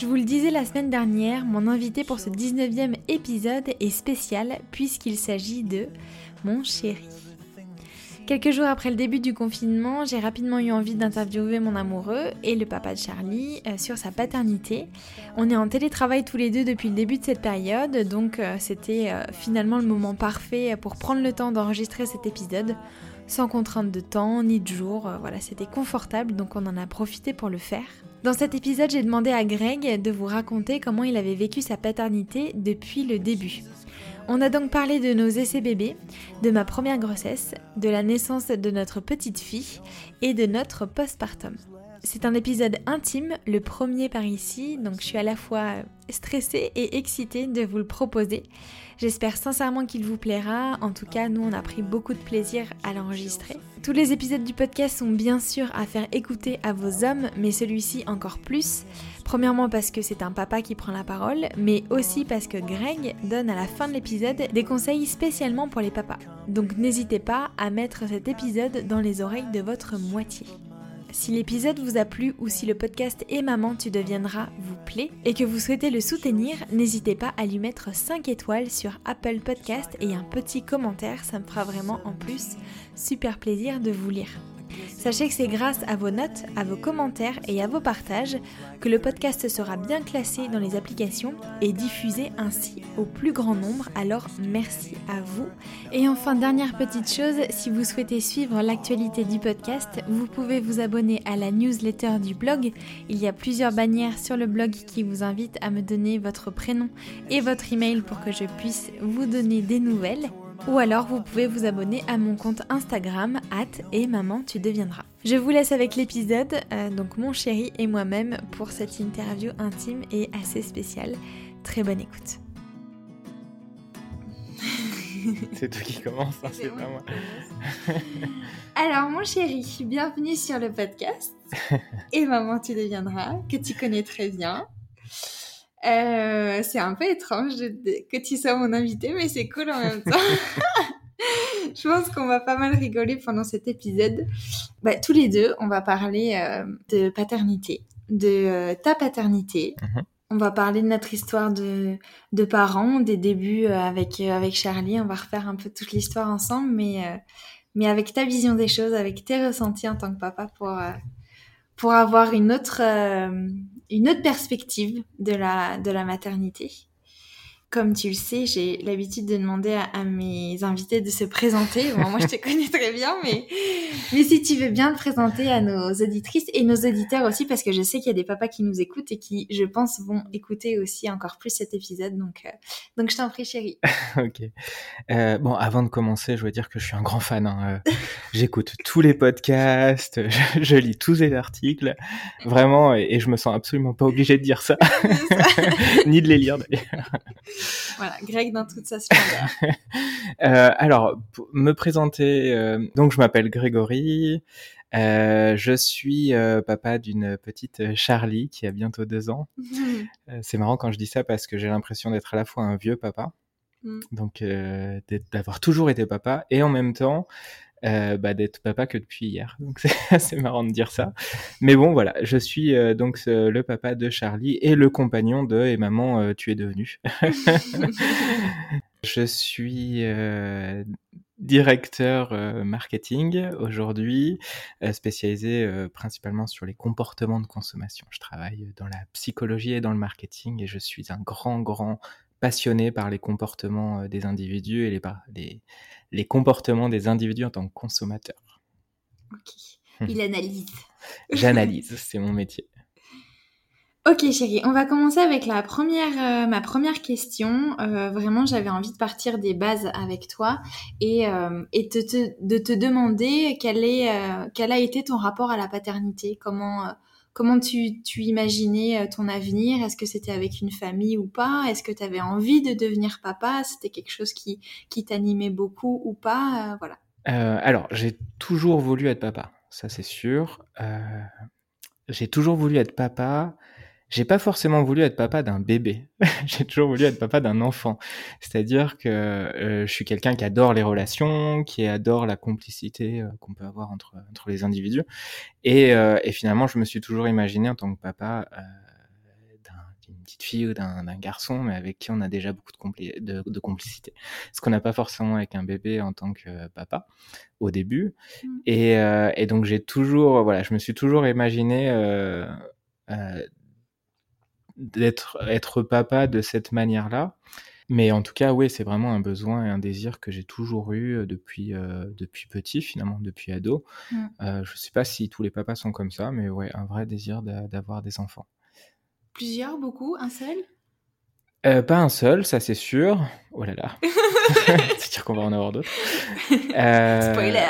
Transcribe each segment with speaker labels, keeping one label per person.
Speaker 1: Je vous le disais la semaine dernière, mon invité pour ce 19e épisode est spécial puisqu'il s'agit de mon chéri. Quelques jours après le début du confinement, j'ai rapidement eu envie d'interviewer mon amoureux et le papa de Charlie euh, sur sa paternité. On est en télétravail tous les deux depuis le début de cette période, donc euh, c'était euh, finalement le moment parfait pour prendre le temps d'enregistrer cet épisode sans contrainte de temps ni de jour. voilà, c'était confortable, donc on en a profité pour le faire. Dans cet épisode, j'ai demandé à Greg de vous raconter comment il avait vécu sa paternité depuis le début. On a donc parlé de nos essais bébés, de ma première grossesse, de la naissance de notre petite fille et de notre postpartum. C'est un épisode intime, le premier par ici, donc je suis à la fois stressée et excitée de vous le proposer. J'espère sincèrement qu'il vous plaira. En tout cas, nous, on a pris beaucoup de plaisir à l'enregistrer. Tous les épisodes du podcast sont bien sûr à faire écouter à vos hommes, mais celui-ci encore plus. Premièrement parce que c'est un papa qui prend la parole, mais aussi parce que Greg donne à la fin de l'épisode des conseils spécialement pour les papas. Donc n'hésitez pas à mettre cet épisode dans les oreilles de votre moitié. Si l'épisode vous a plu ou si le podcast Et Maman tu deviendras vous plaît et que vous souhaitez le soutenir, n'hésitez pas à lui mettre 5 étoiles sur Apple Podcast et un petit commentaire, ça me fera vraiment en plus super plaisir de vous lire. Sachez que c'est grâce à vos notes, à vos commentaires et à vos partages que le podcast sera bien classé dans les applications et diffusé ainsi au plus grand nombre. Alors merci à vous. Et enfin, dernière petite chose, si vous souhaitez suivre l'actualité du podcast, vous pouvez vous abonner à la newsletter du blog. Il y a plusieurs bannières sur le blog qui vous invitent à me donner votre prénom et votre email pour que je puisse vous donner des nouvelles. Ou alors vous pouvez vous abonner à mon compte Instagram, at et maman tu deviendras. Je vous laisse avec l'épisode, euh, donc mon chéri et moi-même, pour cette interview intime et assez spéciale. Très bonne écoute.
Speaker 2: c'est toi qui commence, hein, c'est pas moi.
Speaker 1: Alors mon chéri, bienvenue sur le podcast. Et maman tu deviendras, que tu connais très bien. Euh, c'est un peu étrange que tu sois mon invité, mais c'est cool en même temps. Je pense qu'on va pas mal rigoler pendant cet épisode. Bah, tous les deux, on va parler euh, de paternité, de euh, ta paternité. Mhm. On va parler de notre histoire de, de parents, des débuts avec, avec Charlie. On va refaire un peu toute l'histoire ensemble, mais, mais avec ta vision des choses, avec tes ressentis en tant que papa pour, pour avoir une autre, une autre perspective de la, de la maternité. Comme tu le sais, j'ai l'habitude de demander à, mes invités de se présenter. moi, je te connais très bien, mais, mais si tu veux bien te présenter à nos auditrices et nos auditeurs aussi, parce que je sais qu'il y a des papas qui nous écoutent et qui, je pense, vont écouter aussi encore plus cet épisode. Donc, euh, donc je t'en prie, chérie.
Speaker 2: ok. Euh, bon, avant de commencer, je veux dire que je suis un grand fan. Hein. Euh, j'écoute tous les podcasts, je, lis tous les articles, vraiment, et, et je me sens absolument pas obligé de dire ça, ni de les lire d'ailleurs.
Speaker 1: Voilà, Greg dans toute sa splendeur.
Speaker 2: euh, alors, me présenter, euh, donc je m'appelle Grégory, euh, je suis papa d'une petite Charlie qui a bientôt deux ans. C'est marrant quand je dis ça parce que j'ai l'impression d'être à la fois un vieux papa, mm. donc d'avoir toujours été papa, et en même temps euh, bah, d'être papa que depuis hier. Donc c'est assez marrant de dire ça. Mais bon, voilà, je suis euh, donc le papa de Charlie et le compagnon de et maman, euh, tu es devenu. je suis directeur marketing aujourd'hui, spécialisé principalement sur les comportements de consommation. Je travaille dans la psychologie et dans le marketing et je suis un grand, grand passionné par les comportements des individus et les, les, les comportements des individus en tant que consommateurs.
Speaker 1: Ok. Il analyse.
Speaker 2: J'analyse, c'est mon métier.
Speaker 1: Ok chérie, on va commencer avec la première, euh, ma première question. Euh, vraiment, j'avais envie de partir des bases avec toi et, euh, et de, te, de te demander quel, est, quel a été ton rapport à la paternité, comment, comment tu, imaginais ton avenir? Est-ce que c'était avec une famille ou pas? Est-ce que tu avais envie de devenir papa? C'était quelque chose qui, qui t'animait beaucoup ou pas? Voilà.
Speaker 2: alors, j'ai toujours voulu être papa, ça c'est sûr. j'ai toujours voulu être papa j'ai pas forcément voulu être papa d'un bébé. j'ai toujours voulu être papa d'un enfant. C'est-à-dire que euh, je suis quelqu'un qui adore les relations, qui adore la complicité euh, qu'on peut avoir entre, entre les individus. Et, euh, et, finalement, je me suis toujours imaginé en tant que papa d'une petite fille ou d'un garçon, mais avec qui on a déjà beaucoup de, de, de complicité. Ce qu'on n'a pas forcément avec un bébé en tant que papa au début. Mmh. Et, et, donc j'ai toujours, voilà, je me suis toujours imaginé euh, d'être être papa de cette manière-là. Mais en tout cas, oui, c'est vraiment un besoin et un désir que j'ai toujours eu euh, depuis, euh, depuis petit, finalement, depuis ado. Mm. Euh, je ne sais pas si tous les papas sont comme ça, mais ouais, un vrai désir d'avoir des enfants.
Speaker 1: Plusieurs, beaucoup, un seul?
Speaker 2: Pas un seul, ça c'est sûr. Oh là là. c'est dire qu'on va en avoir d'autres.
Speaker 1: Spoiler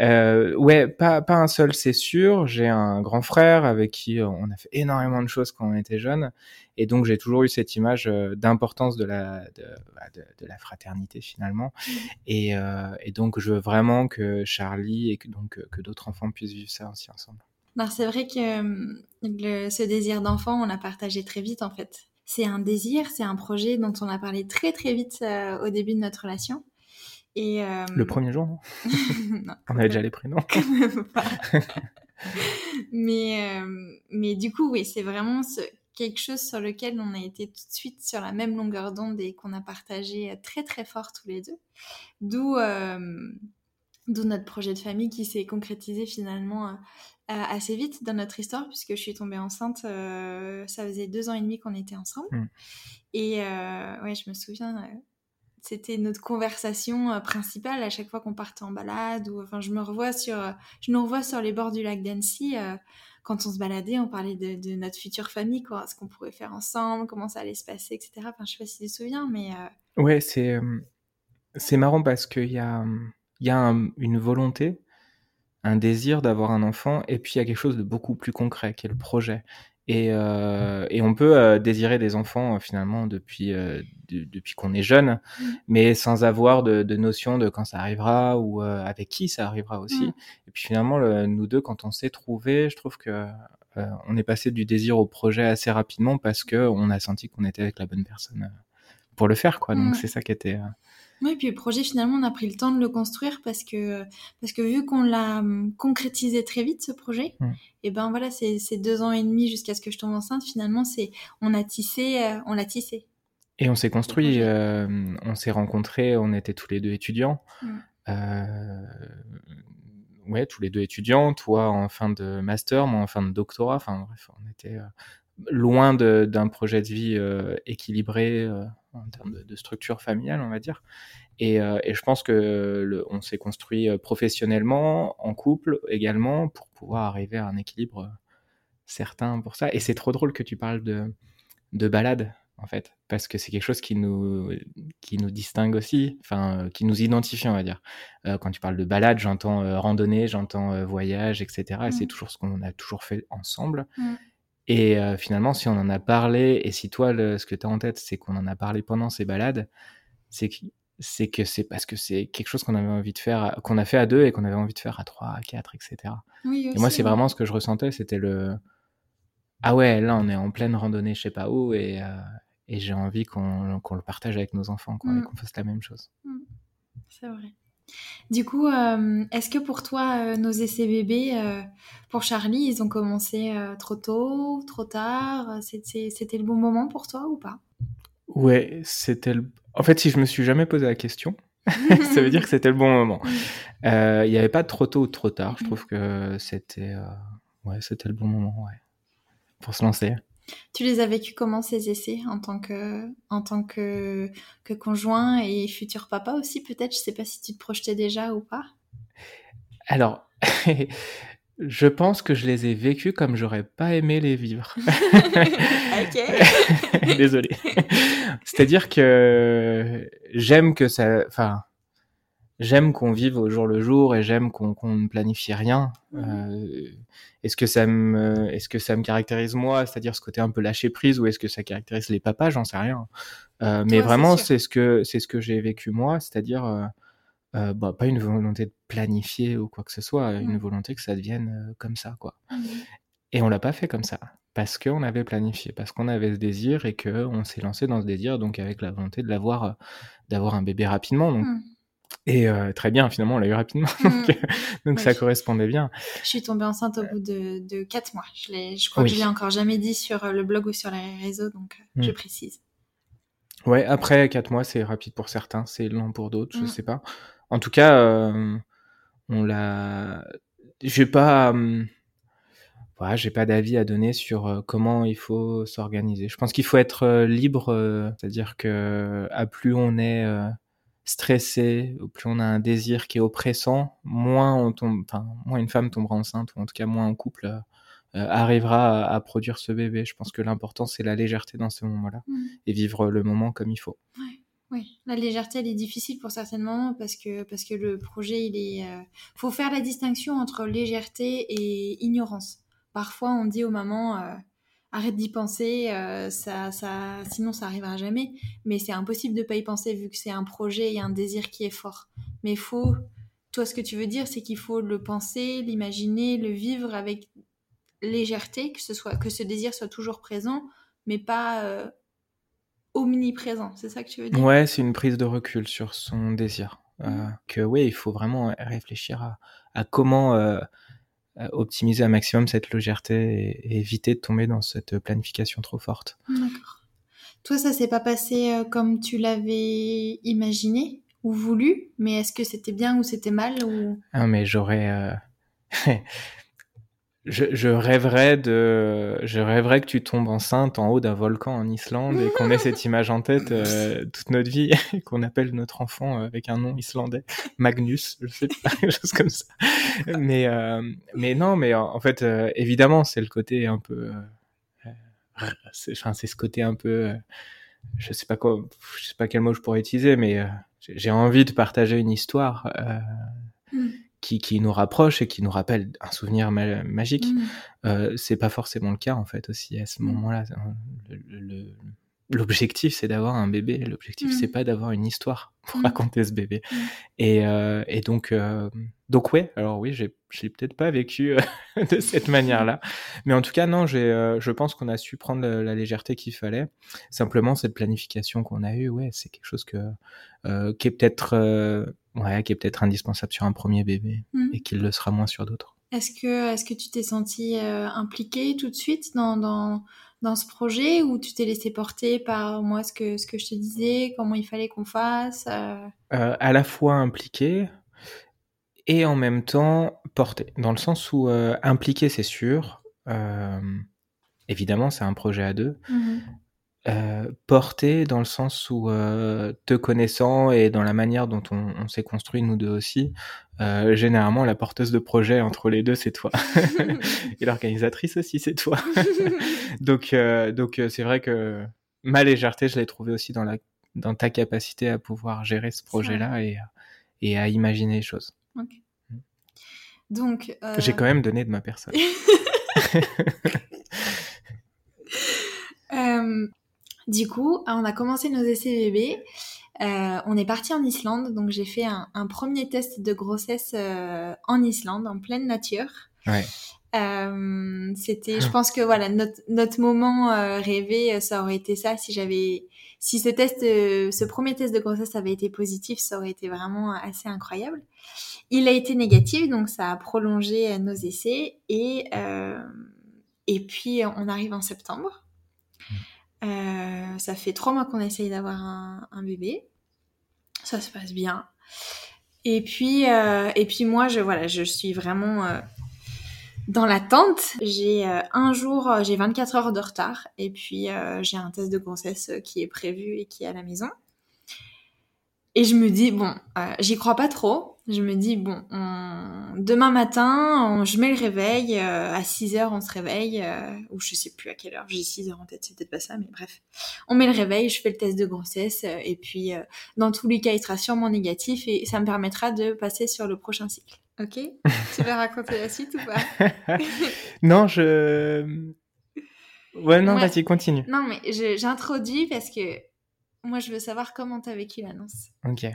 Speaker 2: Euh, ouais, pas, pas un seul, c'est sûr. J'ai un grand frère avec qui on a fait énormément de choses quand on était jeune. Et donc, j'ai toujours eu cette image euh, d'importance de la, de, bah, la fraternité finalement. Et, euh, et, donc, je veux vraiment que Charlie et que, donc, que d'autres enfants puissent vivre ça aussi ensemble.
Speaker 1: c'est vrai que ce désir d'enfant, on l'a partagé très vite en fait. C'est un désir, c'est un projet dont on a parlé très très vite au début de notre relation. Et euh...
Speaker 2: Le premier jour, non, non On avait déjà les prénoms.
Speaker 1: mais, euh, mais du coup, oui, c'est vraiment ce, quelque chose sur lequel on a été tout de suite sur la même longueur d'onde et qu'on a partagé très très fort tous les deux. D'où euh, d'où notre projet de famille qui s'est concrétisé finalement euh, assez vite dans notre histoire puisque je suis tombée enceinte, ça faisait deux ans et demi qu'on était ensemble. Mm. Et ouais, je me souviens c'était notre conversation euh, principale à chaque fois qu'on partait en balade ou enfin je me revois sur euh, je nous revois sur les bords du lac d'Annecy euh, quand on se baladait on parlait de, notre future famille quoi. Ce qu'on pourrait faire ensemble comment ça allait se passer etc enfin je sais pas si tu te souviens mais
Speaker 2: ouais c'est c'est marrant parce qu'il y a il y a une volonté un désir d'avoir un enfant et puis il y a quelque chose de beaucoup plus concret qui est le projet et, euh, et, on peut euh, désirer des enfants euh, finalement depuis depuis qu'on est jeune, mmh. mais sans avoir de, de, notion de quand ça arrivera ou avec qui ça arrivera aussi. Mmh. Et puis finalement, le, nous deux, quand on s'est trouvés, je trouve que on est passé du désir au projet assez rapidement parce que on a senti qu'on était avec la bonne personne pour le faire, quoi. Donc mmh. c'est ça qui était
Speaker 1: oui, puis le projet, finalement, on a pris le temps de le construire parce que, parce que vu qu'on l'a hum, concrétisé très vite, ce projet, mm. et ben voilà, c'est deux ans et demi jusqu'à ce que je tombe enceinte, finalement, c'est on a tissé, euh, on l'a tissé.
Speaker 2: Et on s'est construit, euh, on s'est rencontrés, on était tous les deux étudiants. Mm. Euh, ouais, tous les deux étudiants, toi en fin de master, moi en fin de doctorat, enfin bref, on était loin d'un projet de vie équilibré en termes de, structure familiale, on va dire. Et, euh, et je pense que le, on s'est construit euh, professionnellement, en couple également, pour pouvoir arriver à un équilibre euh, certain pour ça. Et c'est trop drôle que tu parles de, de balade, en fait, parce que c'est quelque chose qui nous, qui nous distingue aussi, enfin, qui nous identifie, on va dire. Euh, quand tu parles de balade, j'entends randonnée, j'entends voyage, etc. Et c'est mmh. toujours ce qu'on a toujours fait ensemble. Mmh. Et euh, finalement, si on en a parlé, et si toi, le, ce que tu as en tête, c'est qu'on en a parlé pendant ces balades, c'est que c'est que c'est parce que c'est quelque chose qu'on avait envie de faire, qu'on a fait à deux et qu'on avait envie de faire à trois, à quatre, etc.
Speaker 1: Oui,
Speaker 2: et moi, c'est vraiment ce que je ressentais, c'était le ah ouais, là, on est en pleine randonnée, je sais pas où, et, euh, et j'ai envie qu'on le partage avec nos enfants, quoi, et mm. qu'on fasse la même chose.
Speaker 1: Mm. C'est vrai. Du coup, euh, est-ce que pour toi, euh, nos essais bébés, euh, pour Charlie, ils ont commencé trop tôt, trop tard? C'était le bon moment pour toi ou pas?
Speaker 2: Ouais, c'était le... En fait, si je me suis jamais posé la question, ça veut dire que c'était le bon moment. Il n'y avait pas de trop tôt ou trop tard. Je trouve que c'était ouais, c'était le bon moment ouais, pour se lancer.
Speaker 1: Tu les as vécus comment ces essais en tant que, en tant que, que conjoint et futur papa aussi peut-être? Je sais pas si tu te projetais déjà ou pas.
Speaker 2: Alors, je pense que je les ai vécus comme j'aurais pas aimé les vivre.
Speaker 1: ok.
Speaker 2: Désolé. C'est-à-dire que j'aime que ça, enfin, j'aime qu'on vive au jour le jour et j'aime qu'on ne planifie rien. Mhm. Euh, est-ce que ça me, est-ce que ça me caractérise moi, c'est-à-dire ce côté un peu lâcher prise, ou est-ce que ça caractérise les papas J'en sais rien. Euh, mais vraiment, c'est ce que c'est ce que j'ai vécu moi, c'est-à-dire euh, bah, pas une volonté de planifier ou quoi que ce soit, une mhm. volonté que ça devienne comme ça, quoi. Mhm. Et on l'a pas fait comme ça parce qu'on avait planifié, parce qu'on avait ce désir et que on s'est lancé dans ce désir, donc avec la volonté de l'avoir, d'avoir un bébé rapidement. Donc, et euh, très bien, finalement, on l'a eu rapidement. Mm. donc, ça correspondait bien.
Speaker 1: Je suis tombée enceinte au bout de, de 4 mois. Je, je crois que je l'ai encore jamais dit sur euh, le blog ou sur les réseaux, donc euh, je mm. précise.
Speaker 2: Ouais, après 4 mois, c'est rapide pour certains, c'est lent pour d'autres, je mm. sais pas. En tout cas, on l'a. J'ai pas. Voilà, j'ai pas d'avis à donner sur comment il faut s'organiser. Je pense qu'il faut être libre, c'est-à-dire que à plus on est stressé, plus on a un désir qui est oppressant, moins on tombe, enfin, moins une femme tombera enceinte, ou en tout cas moins un couple euh, euh, arrivera à, produire ce bébé. Je pense que l'important c'est la légèreté dans ce moment-là mmh. et vivre le moment comme il faut.
Speaker 1: Oui, la légèreté elle est difficile pour certains moments parce que parce que le projet il est, euh, faut faire la distinction entre légèreté et ignorance. Parfois on dit aux mamans arrête d'y penser, euh, ça, ça, sinon ça arrivera jamais. Mais c'est impossible de pas y penser vu que c'est un projet et un désir qui est fort. Mais faut, toi, ce que tu veux dire, c'est qu'il faut le penser, l'imaginer, le vivre avec légèreté, que ce soit, que ce désir soit toujours présent, mais pas euh, omniprésent. C'est ça que tu veux dire?
Speaker 2: Ouais, c'est une prise de recul sur son désir. Euh, que oui, il faut vraiment réfléchir à, comment optimiser un maximum cette légèreté et, éviter de tomber dans cette planification trop forte.
Speaker 1: D'accord. Toi, ça s'est pas passé euh, comme tu l'avais imaginé ou voulu, mais est-ce que c'était bien ou c'était mal ou...
Speaker 2: Ah, mais j'aurais... Euh, je, rêverais de, je rêverais que tu tombes enceinte en haut d'un volcan en Islande et qu'on ait cette image en tête euh, toute notre vie qu'on appelle notre enfant euh, avec un nom islandais, Magnus, je sais pas, quelque chose comme ça. Mais, euh, mais non, mais en, fait, évidemment, c'est le côté un peu, enfin, c'est ce côté un peu, je sais pas quoi, je sais pas quel mot je pourrais utiliser, mais j'ai envie de partager une histoire. Mm qui, qui, nous rapproche et qui nous rappelle un souvenir magique. Mmh. Euh, c'est pas forcément le cas en fait aussi à ce mmh. moment-là. L'objectif c'est d'avoir un bébé. L'objectif c'est mmh. pas d'avoir une histoire pour raconter ce bébé. Et, euh, et, donc euh, donc ouais. Alors oui, j'ai peut-être pas vécu euh, de cette manière-là, mais en tout cas non. Euh, je pense qu'on a su prendre la, légèreté qu'il fallait. Simplement cette planification qu'on a eue, ouais, c'est quelque chose que qui est peut-être ouais, qui est peut-être indispensable sur un premier bébé mmh. et qu'il le sera moins sur d'autres.
Speaker 1: Est-ce que, est-ce que tu t'es senti euh, impliqué tout de suite dans, dans, dans ce projet ou tu t'es laissé porter par moi ce que, ce que je te disais, comment il fallait qu'on fasse euh?
Speaker 2: Euh, À la fois impliqué et en même temps porté, dans le sens où impliqué c'est sûr, évidemment c'est un projet à deux, mmh euh, porté dans le sens où euh, te connaissant et dans la manière dont on, on s'est construit nous deux aussi, euh, généralement la porteuse de projet entre les deux c'est toi et l'organisatrice aussi c'est toi. donc euh, donc c'est vrai que ma légèreté je l'ai trouvée aussi dans la dans ta capacité à pouvoir gérer ce projet là et et à imaginer les choses. Okay. Mm.
Speaker 1: Donc
Speaker 2: j'ai quand même donné de ma personne.
Speaker 1: du coup, on a commencé nos essais bébés. Euh, on est parti en Islande, donc j'ai fait un, premier test de grossesse euh, en Islande, en pleine nature.
Speaker 2: Ouais.
Speaker 1: Euh, c'était, je pense que voilà, notre, notre moment rêvé, ça aurait été ça. Si j'avais, si ce test, ce premier test de grossesse avait été positif, ça aurait été vraiment assez incroyable. Il a été négatif, donc ça a prolongé nos essais et et puis on arrive en septembre. Euh, ça fait trois mois qu'on essaye d'avoir un, bébé. Ça se passe bien. Et puis, euh, et puis moi, je, voilà, je suis vraiment euh, dans l'attente. J'ai un jour, j'ai 24 heures de retard. Et puis, j'ai un test de grossesse qui est prévu et qui est à la maison. Et je me dis, bon, j'y crois pas trop. Je me dis, bon, demain matin, je mets le réveil, euh, à 6 heures on se réveille, euh, ou je sais plus à quelle heure, j'ai 6 heures en tête, c'est peut-être pas ça, mais bref. On met le réveil, je fais le test de grossesse, euh, et puis dans tous les cas, il sera sûrement négatif, et ça me permettra de passer sur le prochain cycle. Ok Tu veux raconter la suite ou pas?
Speaker 2: Non, je... Ouais, non, vas-y, continue.
Speaker 1: Non, mais j'introduis parce que moi, je veux savoir comment t'as vécu l'annonce.
Speaker 2: Ok.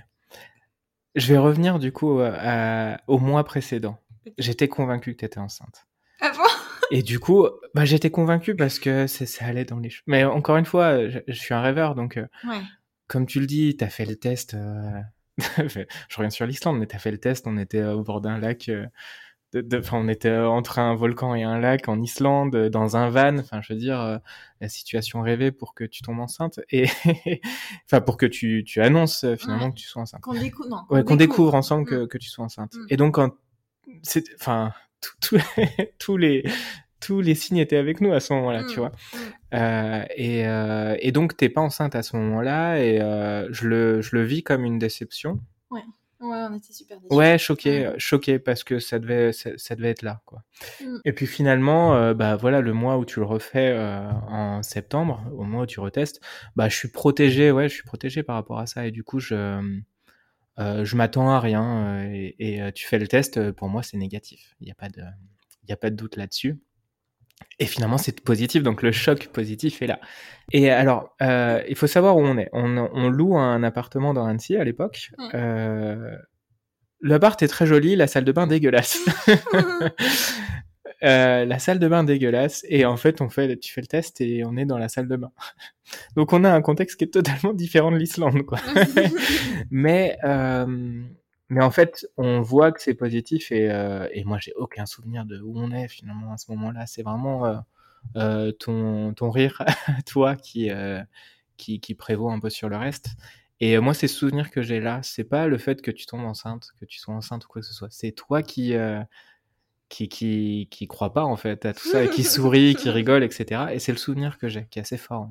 Speaker 2: Je vais revenir du coup euh, au mois précédent. J'étais convaincue que tu étais enceinte.
Speaker 1: Ah bon?
Speaker 2: Et du coup, bah, j'étais convaincue parce que ça allait dans les... Mais encore une fois, je, suis un rêveur, donc euh,
Speaker 1: ouais.
Speaker 2: comme tu le dis, tu as fait le test... Euh, je reviens sur l'Islande, mais tu as fait le test, on était au bord d'un lac on était entre un volcan et un lac en Islande, dans un van. Enfin, je veux dire, euh, la situation rêvée pour que tu tombes enceinte et enfin pour que tu, tu annonces euh, finalement que tu sois enceinte.
Speaker 1: Qu'on découvre, non,
Speaker 2: ouais, qu'on découvre. ensemble que, mm. que tu sois enceinte. Mm. Et donc c'est, enfin, tous les tous les signes étaient avec nous à ce moment-là, tu mm. vois. Euh, et, euh, et donc t'es pas enceinte à ce moment-là et euh, je le je le vis comme une déception.
Speaker 1: Ouais. Ouais, on était super déçus.
Speaker 2: Ouais, choqué, euh, choqué parce que ça devait, ça, devait être là, quoi. Mm. Et puis finalement, euh, bah voilà, le mois où tu le refais euh, en septembre, au mois où tu retestes, bah je suis protégé, ouais, je suis protégé par rapport à ça et du coup je, je m'attends à rien et, et, tu fais le test, pour moi c'est négatif. Il n'y a pas de, il y a pas de doute là-dessus. Et finalement, c'est positif, donc le choc positif est là. Et alors, euh, il faut savoir où on est. On, on loue un appartement dans Annecy à l'époque. Euh, L'appart est très joli, la salle de bain dégueulasse. euh, la salle de bain dégueulasse. Et en fait, on fait, tu fais le test et on est dans la salle de bain. donc, on a un contexte qui est totalement différent de l'Islande, quoi. Mais euh, mais en fait, on voit que c'est positif et, euh, et moi, j'ai aucun souvenir de où on est finalement à ce moment-là. C'est vraiment euh, euh ton, ton rire, toi, qui, euh, qui, qui prévaut un peu sur le reste. Et moi, c'est ce souvenir que j'ai là. C'est pas le fait que tu tombes enceinte, que tu sois enceinte ou quoi que ce soit. C'est toi qui, qui, qui, qui croit pas en fait à tout ça et qui sourit, qui rigole, etc. Et c'est le souvenir que j'ai, qui est assez fort.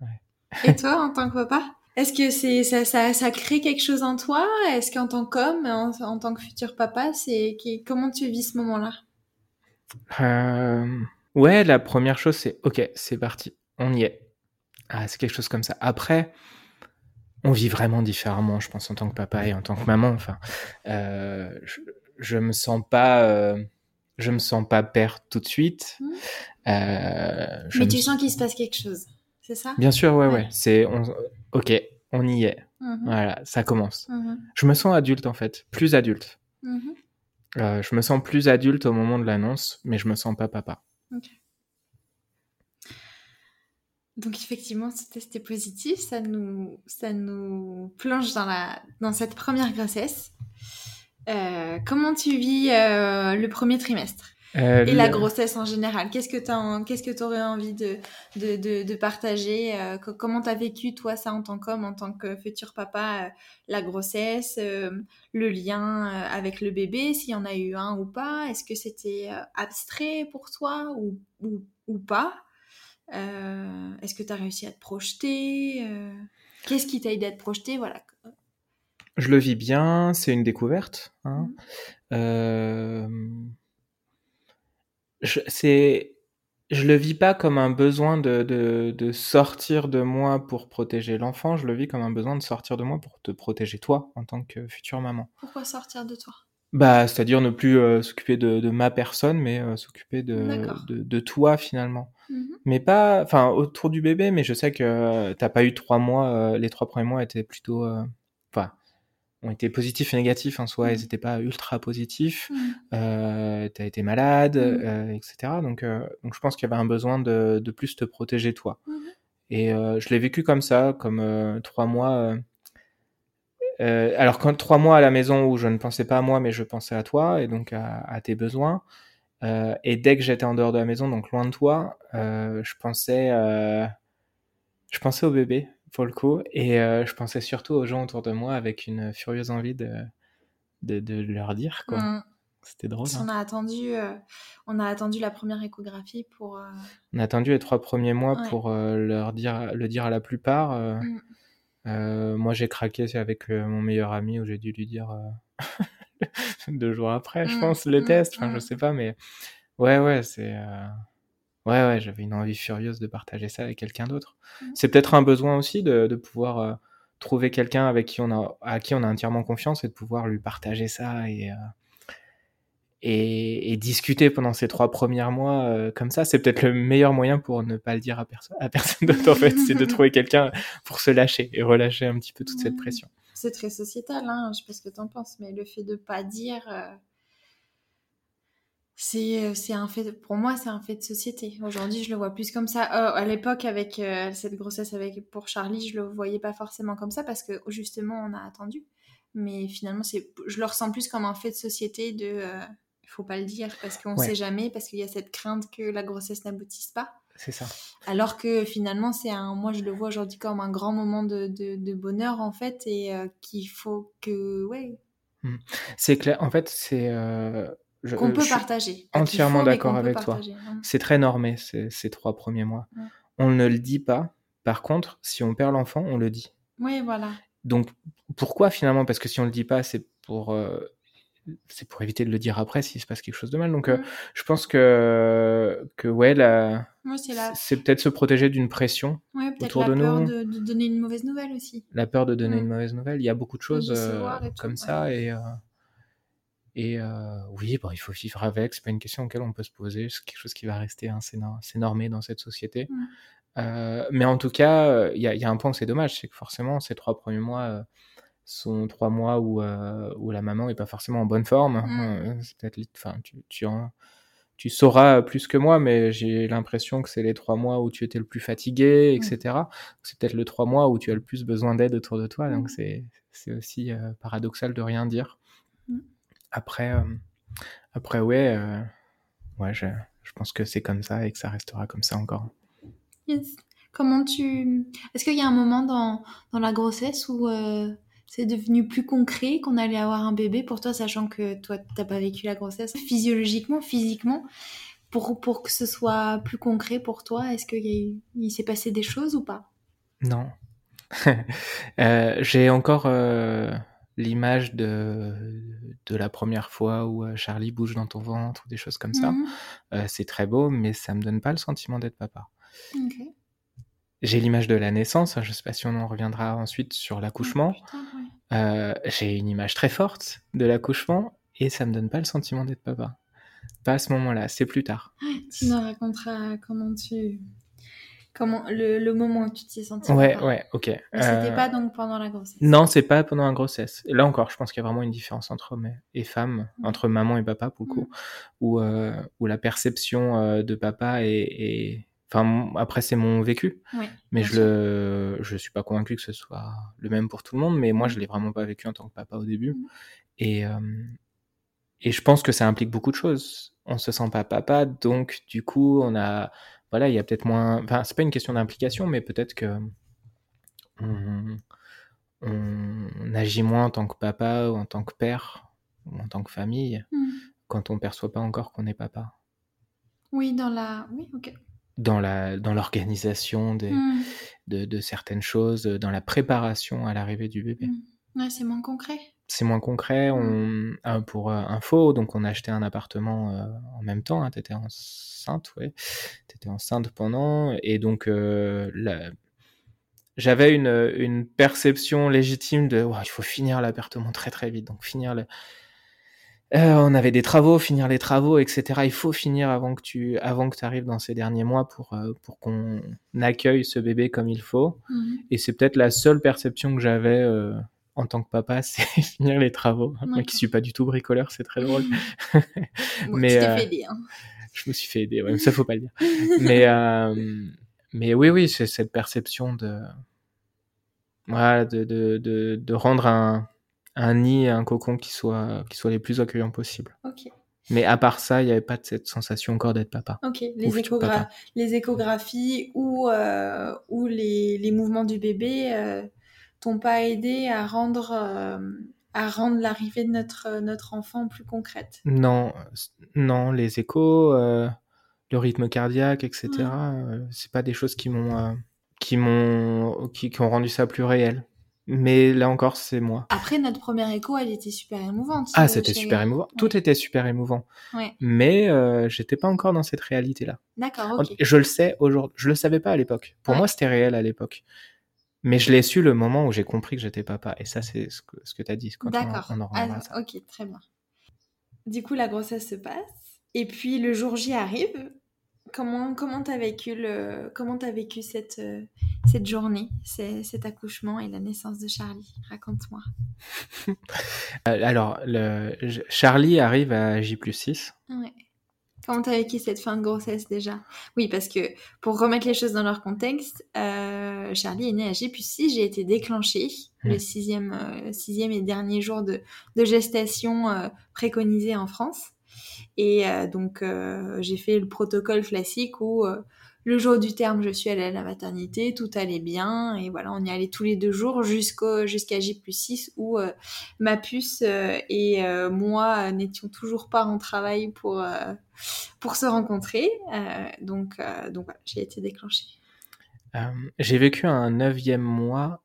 Speaker 1: Ouais. Et toi, en tant que papa? Est-ce que c'est ça, ça, ça, crée quelque chose en toi? Est-ce qu'en tant qu'homme, en, en, tant que futur papa, c'est comment tu vis ce moment-là?
Speaker 2: Euh, Ouais, la première chose c'est ok, c'est parti, on y est. Ah, c'est quelque chose comme ça. Après, on vit vraiment différemment, je pense, en tant que papa et en tant que maman. Enfin, euh, je, je me sens pas. Euh, je me sens pas père tout de suite. Mmh.
Speaker 1: Euh, Mais tu sens qu'il se passe quelque chose c'est ça?
Speaker 2: Bien sûr, ouais, ouais. C'est, ok, on y est. Mhm. Voilà, ça commence. Mhm. Je me sens adulte en fait, plus adulte. Mhm. Euh, je me sens plus adulte au moment de l'annonce, mais je me sens pas papa.
Speaker 1: Donc effectivement, ce test est positif, ça nous, ça nous plonge dans, la, dans cette première grossesse. Euh, comment tu vis euh, le premier trimestre? Euh, et la grossesse en général. Qu'est-ce que tu qu'est-ce que aurais envie de, de, de, de partager euh, Comment t'as vécu toi ça en tant qu'homme, en tant que futur papa, euh, la grossesse, le lien avec le bébé, s'il y en a eu un ou pas? Est-ce que c'était abstrait pour toi ou, ou, ou pas? Est-ce que tu as réussi à te projeter Qu'est-ce qui t'a aidé à te projeter? Voilà.
Speaker 2: Je le vis bien, c'est une découverte. Hein. Mmh je, c'est, je le vis pas comme un besoin de, de, de sortir de moi pour protéger l'enfant, je le vis comme un besoin de sortir de moi pour te protéger toi en tant que future maman.
Speaker 1: Pourquoi sortir de toi?
Speaker 2: Bah, c'est-à-dire ne plus euh, s'occuper de, de, ma personne, mais euh, s'occuper de, de, de, toi finalement. Mmh mais pas, enfin, autour du bébé, mais je sais que euh, t'as pas eu trois mois, les trois premiers mois étaient plutôt, enfin, ont été positifs et négatifs en soi, ils n'étaient mmh. pas ultra positifs. Mmh. Euh, tu as été malade, mmh. euh, etc. Donc, euh, donc je pense qu'il y avait un besoin de, de plus te protéger toi. Et euh, je l'ai vécu comme ça, comme trois mois. Alors quand trois mois à la maison où je ne pensais pas à moi, mais je pensais à toi et donc à, à tes besoins. et dès que j'étais en dehors de la maison, donc loin de toi, je pensais, je pensais au bébé pour le coup. Et euh, je pensais surtout aux gens autour de moi avec une furieuse envie de, de, de leur dire, quoi. Mm. C'était drôle.
Speaker 1: On, hein. a attendu, euh, on a attendu la première échographie pour. Euh,
Speaker 2: on a attendu les trois premiers mois pour leur dire, le dire à la plupart. Mm. moi, j'ai craqué avec mon meilleur ami où j'ai dû lui dire deux jours après, je
Speaker 1: Mmh,
Speaker 2: pense, le test. Enfin, je sais pas, mais ouais, ouais, c'est. Ouais, ouais, j'avais une envie furieuse de partager ça avec quelqu'un d'autre.
Speaker 1: Mmh.
Speaker 2: C'est peut-être un besoin aussi de, de pouvoir euh, trouver quelqu'un avec qui on a, à qui on a entièrement confiance et de pouvoir lui partager ça et, euh, et, et discuter pendant ces trois premiers mois euh, comme ça. C'est peut-être le meilleur moyen pour ne pas le dire à personne, à personne d'autre en fait, c'est de trouver quelqu'un pour se lâcher et relâcher un petit peu toute cette pression.
Speaker 1: C'est très sociétal, hein, je sais pas ce que t'en penses, mais le fait de pas dire, c'est euh, c'est un fait, pour moi, c'est un fait de société. Aujourd'hui, je le vois plus comme ça. Euh, à l'époque, avec euh, cette grossesse avec pour Charlie, je le voyais pas forcément comme ça parce que justement, on a attendu. Mais finalement, c'est, je le ressens plus comme un fait de société de, euh, faut pas le dire parce qu'on
Speaker 2: Ouais.
Speaker 1: sait jamais, parce qu'il y a cette crainte que la grossesse n'aboutisse pas.
Speaker 2: C'est ça.
Speaker 1: Alors que finalement, c'est un, moi je le vois aujourd'hui comme un grand moment de, de, de bonheur en fait, et euh, qu'il faut que, ouais,
Speaker 2: C'est clair. En fait, c'est. Euh,
Speaker 1: qu'on peut partager.
Speaker 2: Entièrement d'accord avec toi.
Speaker 1: hein.
Speaker 2: C'est très normé ces, ces trois premiers mois.
Speaker 1: Ouais.
Speaker 2: On ne le dit pas. Par contre, si on perd l'enfant, on le dit.
Speaker 1: Oui, voilà.
Speaker 2: Donc pourquoi finalement? Parce que si on le dit pas, c'est pour euh, c'est pour éviter de le dire après s'il se passe quelque chose de mal. Donc euh,
Speaker 1: Mm.
Speaker 2: je pense que que ouais, la-
Speaker 1: c'est la,
Speaker 2: peut-être se protéger d'une pression,
Speaker 1: ouais, peut-être
Speaker 2: autour
Speaker 1: la
Speaker 2: de
Speaker 1: peur
Speaker 2: nous.
Speaker 1: de, de donner une mauvaise nouvelle aussi.
Speaker 2: la peur de donner
Speaker 1: Mm.
Speaker 2: une mauvaise nouvelle. Il y a beaucoup de choses euh,
Speaker 1: tout,
Speaker 2: comme
Speaker 1: ouais.
Speaker 2: ça et et euh, oui, bon, il faut vivre avec. C'est pas une question auquel on peut se poser. C'est quelque chose qui va rester, hein, c'est nor- c'est normé dans cette société. Euh, mais en tout cas, il y, a, il y a un point où c'est dommage, c'est que forcément, ces trois premiers mois euh, sont trois mois où, où la maman est pas forcément en bonne forme. C'est peut-être, enfin, tu, tu, en- tu sauras plus que moi, mais j'ai l'impression que c'est les trois mois où tu étais le plus fatigué, etc. C'est peut-être le trois mois où tu as le plus besoin d'aide autour de toi, donc c'est, aussi paradoxal de rien dire. Après, euh, après, ouais, euh, ouais, je, je pense que c'est comme ça et que ça restera comme ça encore.
Speaker 1: Yes. Comment tu. Est-ce qu'il y a un moment dans, dans la grossesse où euh, c'est devenu plus concret qu'on allait avoir un bébé pour toi, sachant que toi, t'as pas vécu la grossesse? Physiologiquement, physiquement, pour, pour que ce soit plus concret pour toi Est-ce qu'il il s'est passé des choses ou pas?
Speaker 2: Non. Euh, j'ai encore euh, l'image de, de la première fois où euh, Charlie bouge dans ton ventre ou des choses comme ça.
Speaker 1: Mhm.
Speaker 2: Euh, c'est très beau, mais ça me donne pas le sentiment d'être papa. J'ai l'image de la naissance, hein, je sais pas si on en reviendra ensuite sur l'accouchement.
Speaker 1: Oh, ouais.
Speaker 2: Euh, j'ai une image très forte de l'accouchement et ça me donne pas le sentiment d'être papa. Pas à ce moment-là, c'est plus tard.
Speaker 1: Tu nous raconteras comment tu. Comment, le, le moment où tu t'y es senti.
Speaker 2: Ouais, ouais, ok.
Speaker 1: Mais c'était
Speaker 2: Euh,
Speaker 1: pas donc pendant la grossesse.
Speaker 2: Non, c'est pas pendant la grossesse. Et là encore, je pense qu'il y a vraiment une différence entre hommes et femmes,
Speaker 1: Mm.
Speaker 2: entre maman et papa pour le coup, où, euh, où la perception euh, de papa est, est- Enfin, après, c'est mon vécu,
Speaker 1: Ouais,
Speaker 2: mais je le, je suis pas convaincu que ce soit le même pour tout le monde, mais moi, je l'ai vraiment pas vécu en tant que papa au début.
Speaker 1: Mm.
Speaker 2: Et, euh, et je pense que ça implique beaucoup de choses. On se sent pas papa, donc du coup, on a, voilà, il y a peut-être moins. Enfin, c'est pas une question d'implication, mais peut-être que on, on agit moins en tant que papa ou en tant que père ou en tant que famille
Speaker 1: Mm.
Speaker 2: quand on perçoit pas encore qu'on est papa.
Speaker 1: Oui, dans la. Oui, ok.
Speaker 2: Dans la, dans l'organisation des,
Speaker 1: Mm.
Speaker 2: de, de certaines choses, dans la préparation à l'arrivée du bébé.
Speaker 1: Mm. Ouais, c'est moins concret.
Speaker 2: C'est moins concret. On, euh, pour euh, info, donc on a acheté un appartement euh, en même temps. Hein, T'étais enceinte, ouais. T'étais enceinte pendant, et donc euh, la- j'avais une, une perception légitime de, il faut finir l'appartement très très vite. Donc finir le, on avait des travaux, finir les travaux, etc. Il faut finir avant que tu, avant que tu arrives dans ces derniers mois pour pour qu'on accueille ce bébé comme il faut.
Speaker 1: Mhm.
Speaker 2: Et c'est peut-être la seule perception que j'avais en tant que papa, c'est finir les travaux. Moi qui suis pas du tout bricoleur, c'est très drôle.
Speaker 1: Bon,
Speaker 2: Mais,
Speaker 1: tu
Speaker 2: euh,
Speaker 1: fait aider. Hein.
Speaker 2: Je me suis fait aider, ouais, ça faut pas le dire. mais euh, mais oui, oui, c'est cette perception de voilà, de, de, de, de rendre un, un nid, un cocon qui soit qui soit les plus accueillants possible. Mais à part ça, il n'y avait pas de cette sensation encore d'être papa.
Speaker 1: Ok, les,
Speaker 2: futur
Speaker 1: échogra-
Speaker 2: papa.
Speaker 1: les échographies ou, euh, ou les, les mouvements du bébé euh, t'ont pas aidé à rendre, euh, à rendre l'arrivée de notre, notre enfant plus concrète.
Speaker 2: Non, non, les échos, euh, le rythme cardiaque, etc.
Speaker 1: Ouais.
Speaker 2: euh, c'est pas des choses qui m'ont euh, qui m'ont qui, qui ont rendu ça plus réel. mais là encore, c'est moi.
Speaker 1: Après, notre première écho, elle était super émouvante.
Speaker 2: Ah, c'était super émouvant. Tout était super émouvant.
Speaker 1: Ouais.
Speaker 2: Mais euh, j'étais pas encore dans cette réalité-là.
Speaker 1: D'accord, ok.
Speaker 2: Je le sais aujourd'hui. Je le savais pas à l'époque. Pour
Speaker 1: Ouais.
Speaker 2: moi, c'était réel à l'époque. Mais je l'ai su le moment où j'ai compris que j'étais papa. Et ça, c'est ce que, ce que tu as dit.
Speaker 1: D'accord. Ah, ok, très bien. Du coup, la grossesse se passe. Et puis, le jour J arrive. Comment comment t'as vécu le comment t'as vécu cette euh, cette journée, cet accouchement et la naissance de Charlie? Raconte-moi.
Speaker 2: Euh, alors, le, Charlie arrive à J plus 6.
Speaker 1: Ouais. Comment t'as vécu cette fin de grossesse déjà? Oui, parce que pour remettre les choses dans leur contexte, euh, Charlie est né à plus 6, j'ai été déclenchée le sixième, euh, sixième et dernier jour de, de gestation euh, préconisé en France. Et euh, donc j'ai fait le protocole classique où le jour du terme, je suis allée à la maternité, tout allait bien, et voilà, on y allait tous les deux jours jusqu'au jusqu'à J plus 6 où euh, ma puce euh, et euh, moi n'étions toujours pas en travail pour, pour se rencontrer. Donc, donc voilà, j'ai été déclenchée.
Speaker 2: J'ai vécu un neuvième mois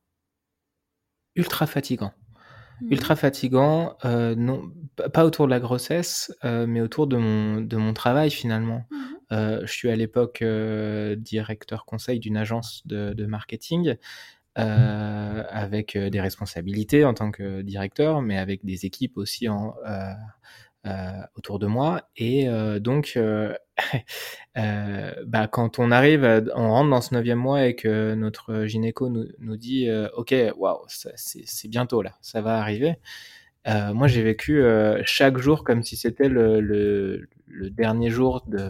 Speaker 2: ultra fatigant.
Speaker 1: Mhm.
Speaker 2: Ultra fatigant, euh, non, pas autour de la grossesse, euh, mais autour de mon, de mon travail finalement.
Speaker 1: Mhm.
Speaker 2: Euh, je suis à l'époque euh, directeur conseil d'une agence de, marketing euh, avec des responsabilités en tant que directeur, mais avec des équipes aussi autour de moi. Et donc, bah, quand on arrive, on rentre dans ce neuvième mois et que notre gynéco nous, dit Ok, waouh, c'est bientôt là, ça va arriver. Moi, j'ai vécu chaque jour comme si c'était le dernier jour de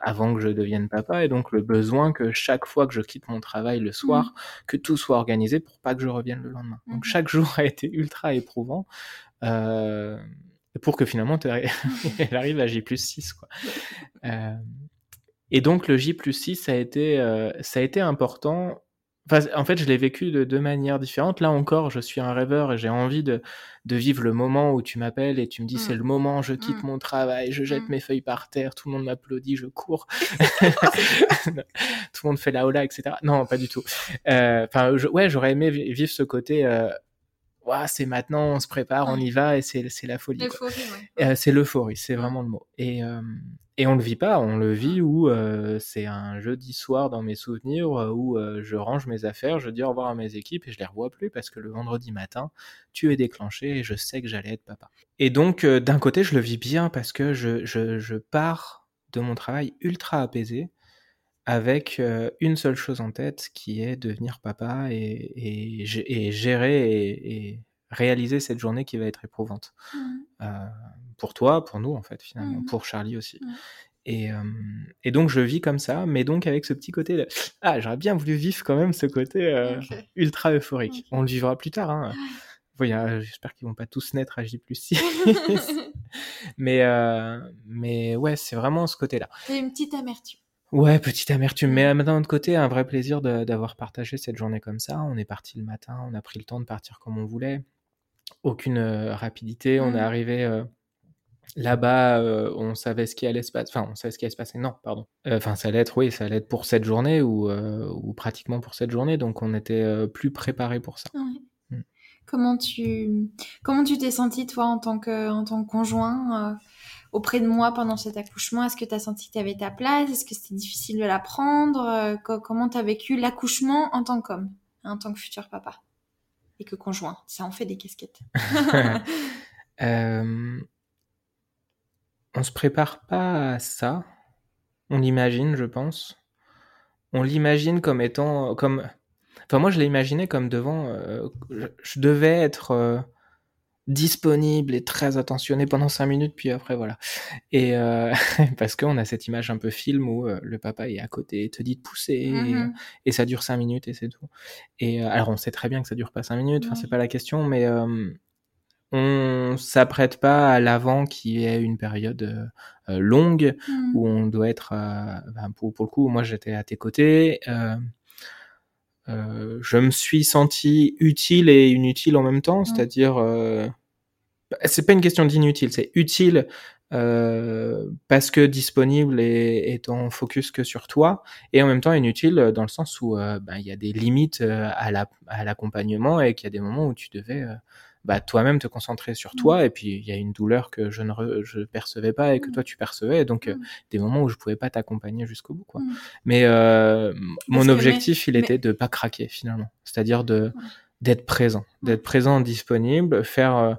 Speaker 2: avant que je devienne papa et donc le besoin que chaque fois que je quitte mon travail le soir, que tout soit organisé pour pas que je revienne le lendemain. Donc
Speaker 1: Mhm.
Speaker 2: chaque jour a été ultra éprouvant euh, pour que finalement elle arrive à J plus 6. Quoi. Euh, et donc le J plus 6 ça a été, euh, ça a été important. Enfin, en fait, je l'ai vécu de deux manières différentes. Là encore, je suis un rêveur et j'ai envie de, de vivre le moment où tu m'appelles et tu me dis
Speaker 1: Mm.
Speaker 2: c'est le moment, je quitte
Speaker 1: Mm.
Speaker 2: mon travail, je jette
Speaker 1: Mm.
Speaker 2: mes feuilles par terre, tout le monde m'applaudit, je cours. tout le monde fait la hola, etc. Non, pas du tout. Euh, Enfin, ouais, j'aurais aimé vi- vivre ce côté. Euh, C'est maintenant, on se prépare, on y va et c'est c'est la folie. quoi.
Speaker 1: L'euphorie, ouais.
Speaker 2: Euh, c'est l'euphorie, c'est vraiment le mot. Et, euh, et on le vit pas, on le vit où euh, c'est un jeudi soir dans mes souvenirs euh, où je range mes affaires, je dis au revoir à mes équipes et je les revois plus parce que le vendredi matin, tu es déclenché et je sais que j'allais être papa. Et donc, d'un côté, je le vis bien parce que je, je, je pars de mon travail ultra apaisé avec euh, une seule chose en tête qui est devenir papa et, et, gé- et gérer et, et réaliser cette journée qui va être éprouvante
Speaker 1: Mhm.
Speaker 2: euh, pour toi, pour nous en fait finalement,
Speaker 1: Mhm.
Speaker 2: pour Charlie aussi. Et, euh, et donc je vis comme ça, mais donc avec ce petit côté de ah j'aurais bien voulu vivre quand même ce côté euh, ultra euphorique. On le vivra plus tard. Hein. Voilà, J'espère qu'ils vont pas tous naître à J plus 6. mais, euh, mais ouais, c'est vraiment ce côté-là.
Speaker 1: T'as une petite amertume.
Speaker 2: Ouais, petite amertume. Mais euh, d'un autre côté, un vrai plaisir d'avoir partagé cette journée comme ça. On est parti le matin, on a pris le temps de partir comme on voulait. Aucune euh, rapidité. On est arrivé euh, là-bas, euh, on savait ce qui allait se passer. Enfin, on savait ce qui allait se passer. Non, pardon. Enfin, ça allait être, oui, ça allait être pour cette journée ou, ou pratiquement pour cette journée. Donc, on était plus préparé pour ça.
Speaker 1: Ouais.
Speaker 2: Mm.
Speaker 1: Comment tu comment tu t'es senti toi en tant que en tant que conjoint auprès de moi pendant cet accouchement? Est-ce que tu as senti que tu avais ta place? Est-ce que c'était difficile de la prendre? Euh, co- Comment tu as vécu l'accouchement en tant qu'homme, en tant que futur papa? Et que conjoint? Ça en fait des casquettes.
Speaker 2: Euh, on se prépare pas à ça. On l'imagine, je pense. On l'imagine comme étant, comme, enfin moi je l'ai imaginé comme devant, euh, je, je devais être euh, disponible et très attentionné pendant cinq minutes, puis après voilà. Et euh, parce qu'on a cette image un peu film où euh, le papa est à côté, et te dit de pousser, et, et ça dure cinq minutes et c'est tout. Et euh, alors on sait très bien que ça dure pas cinq minutes, enfin c'est pas la question, mais euh, on s'apprête pas à l'avant qui est une période euh, longue
Speaker 1: Mhm.
Speaker 2: où on doit être, ben, pour, pour le coup, moi j'étais à tes côtés. Euh, je me suis senti utile et inutile en même temps, c'est-à-dire, euh, bah, c'est pas une question d'inutile, c'est utile euh, parce que disponible et étant focus que sur toi, et en même temps inutile dans le sens où euh, ben, il y a des limites euh, à l'accompagnement et qu'il y a des moments où tu devais bah, toi-même te concentrer sur toi, mmh. et puis il y a une douleur que je ne je percevais pas et que mmh. toi tu percevais, et donc des moments où je pouvais pas t'accompagner jusqu'au bout. Quoi. Mais mon objectif, il était de pas craquer finalement, c'est-à-dire de d'être présent, d'être présent, disponible, faire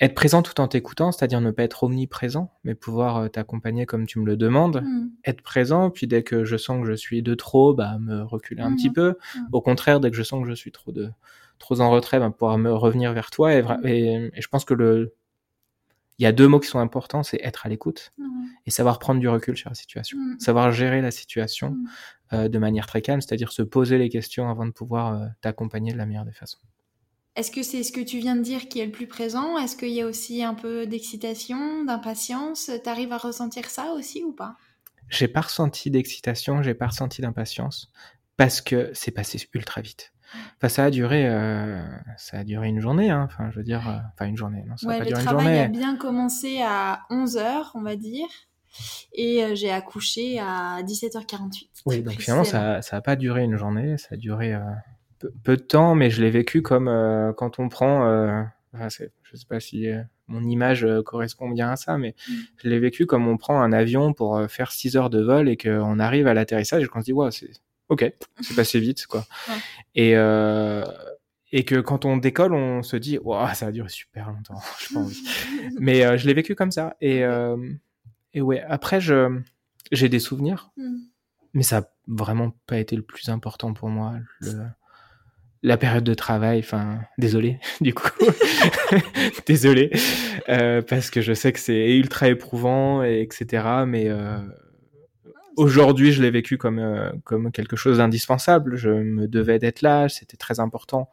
Speaker 2: être présent tout en t'écoutant, c'est-à-dire ne pas être omniprésent, mais pouvoir euh, t'accompagner comme tu me le demandes, mm. être présent, puis dès que je sens que je suis de trop, bah me reculer un petit mm. peu. Mm. Au contraire, dès que je sens que je suis trop de trop en retrait, bah, pouvoir me revenir vers toi. Et, et, je pense que le il y a deux mots qui sont importants, c'est être à l'écoute et savoir prendre du recul sur la situation, savoir gérer la situation euh, de manière très calme, c'est-à-dire se poser les questions avant de pouvoir euh, t'accompagner de la meilleure des façons.
Speaker 1: Est-ce que c'est ce que tu viens de dire qui est le plus présent? Est-ce qu'il y a aussi un peu d'excitation, d'impatience? T'arrives à ressentir ça aussi ou pas?
Speaker 2: J'ai pas ressenti d'excitation, j'ai pas ressenti d'impatience parce que c'est passé ultra vite. Enfin, ça a duré, euh, ça a duré une journée. Hein. Enfin, je veux dire, euh, enfin une journée. Non, ça
Speaker 1: ouais,
Speaker 2: a pas
Speaker 1: le
Speaker 2: duré
Speaker 1: travail
Speaker 2: une journée.
Speaker 1: a bien commencé à 11 h on va dire, et euh, j'ai accouché à 17h48.
Speaker 2: Oui, donc finalement, ça, ça a pas duré une journée, ça a duré peu, de temps, mais je l'ai vécu comme quand on prend. Enfin, je sais pas si mon image correspond bien à ça, mais mm. je l'ai vécu comme on prend un avion pour faire 6 heures de vol et qu'on arrive à l'atterrissage et qu'on se dit, ouais, c'est ok, c'est passé vite, quoi. Et, et que quand on décolle, on se dit, wow, ça va durer super longtemps, je pas envie. mais je l'ai vécu comme ça. Et, et ouais, après, je, j'ai des souvenirs, mm. mais ça a vraiment pas été le plus important pour moi. Le, la période de travail, enfin, désolé, du coup, désolé, euh, parce que je sais que c'est ultra éprouvant, et etc. Mais euh, aujourd'hui, je l'ai vécu comme euh, comme quelque chose d'indispensable. Je me devais d'être là, c'était très important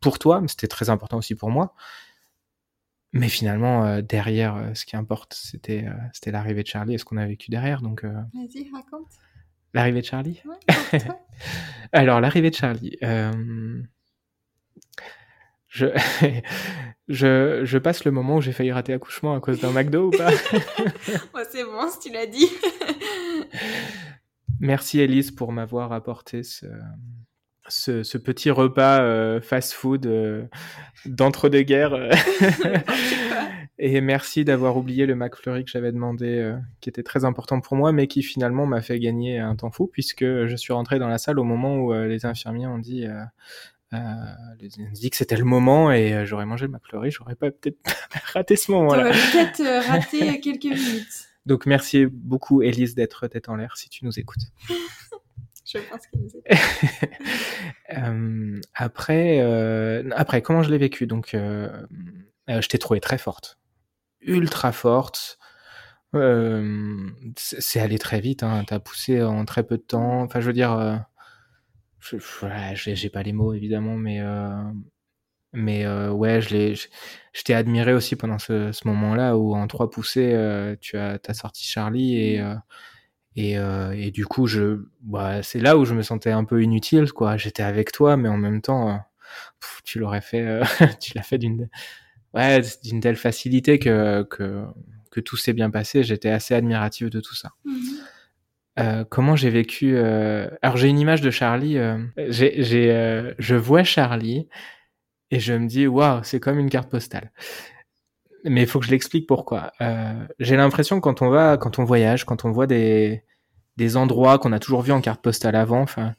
Speaker 2: pour toi, mais c'était très important aussi pour moi. Mais finalement, derrière, ce qui importe, c'était c'était l'arrivée de Charlie et ce qu'on a vécu derrière. Donc,
Speaker 1: vas-y, raconte.
Speaker 2: L'arrivée de Charlie? Alors, l'arrivée de Charlie. Euh, je... je... je, passe le moment où j'ai failli rater accouchement à cause d'un McDo ou pas?
Speaker 1: C'est bon, si tu l'as dit.
Speaker 2: Merci Elise pour m'avoir apporté ce, ce, petit repas euh, fast-food euh, d'entre-deux-guerres. Et merci d'avoir oublié le McFlurry que j'avais demandé, euh, qui était très important pour moi, mais qui finalement m'a fait gagner un temps fou, puisque je suis rentré dans la salle au moment où euh, les infirmiers ont dit, euh, que c'était le moment et j'aurais mangé le McFlurry, j'aurais pas peut-être raté ce moment-là.
Speaker 1: peut-être raté quelques minutes.
Speaker 2: Donc merci beaucoup, Elise, d'être tête en l'air si tu nous écoutes.
Speaker 1: je pense qu'elle nous écoute.
Speaker 2: après, après, comment je l'ai vécu? Donc, je t'ai trouvé très forte ultra forte. Euh, c'est allé très vite, hein. t'as poussé en très peu de temps. Enfin, je veux dire, euh, j'ai pas les mots évidemment, mais euh, mais euh, ouais, je l'ai, je, t'ai admiré aussi pendant ce, ce moment-là où en trois poussées, tu as, as sorti Charlie et mmh. et, et du coup, je, bah, c'est là où je me sentais un peu inutile, quoi. J'étais avec toi, mais en même temps, tu l'aurais fait, tu l'as fait d'une ouais, d'une telle facilité que, que, que tout s'est bien passé. J'étais assez admiratif de tout ça. Mhm. Euh, comment j'ai vécu euh... Alors j'ai une image de Charlie. Euh... J'ai, j'ai, euh, je vois Charlie et je me dis waouh, c'est comme une carte postale. Mais il faut que je l'explique pourquoi. Euh, j'ai l'impression quand on va, quand on voyage, quand on voit des des endroits qu'on a toujours vus en carte postale avant. Enfin,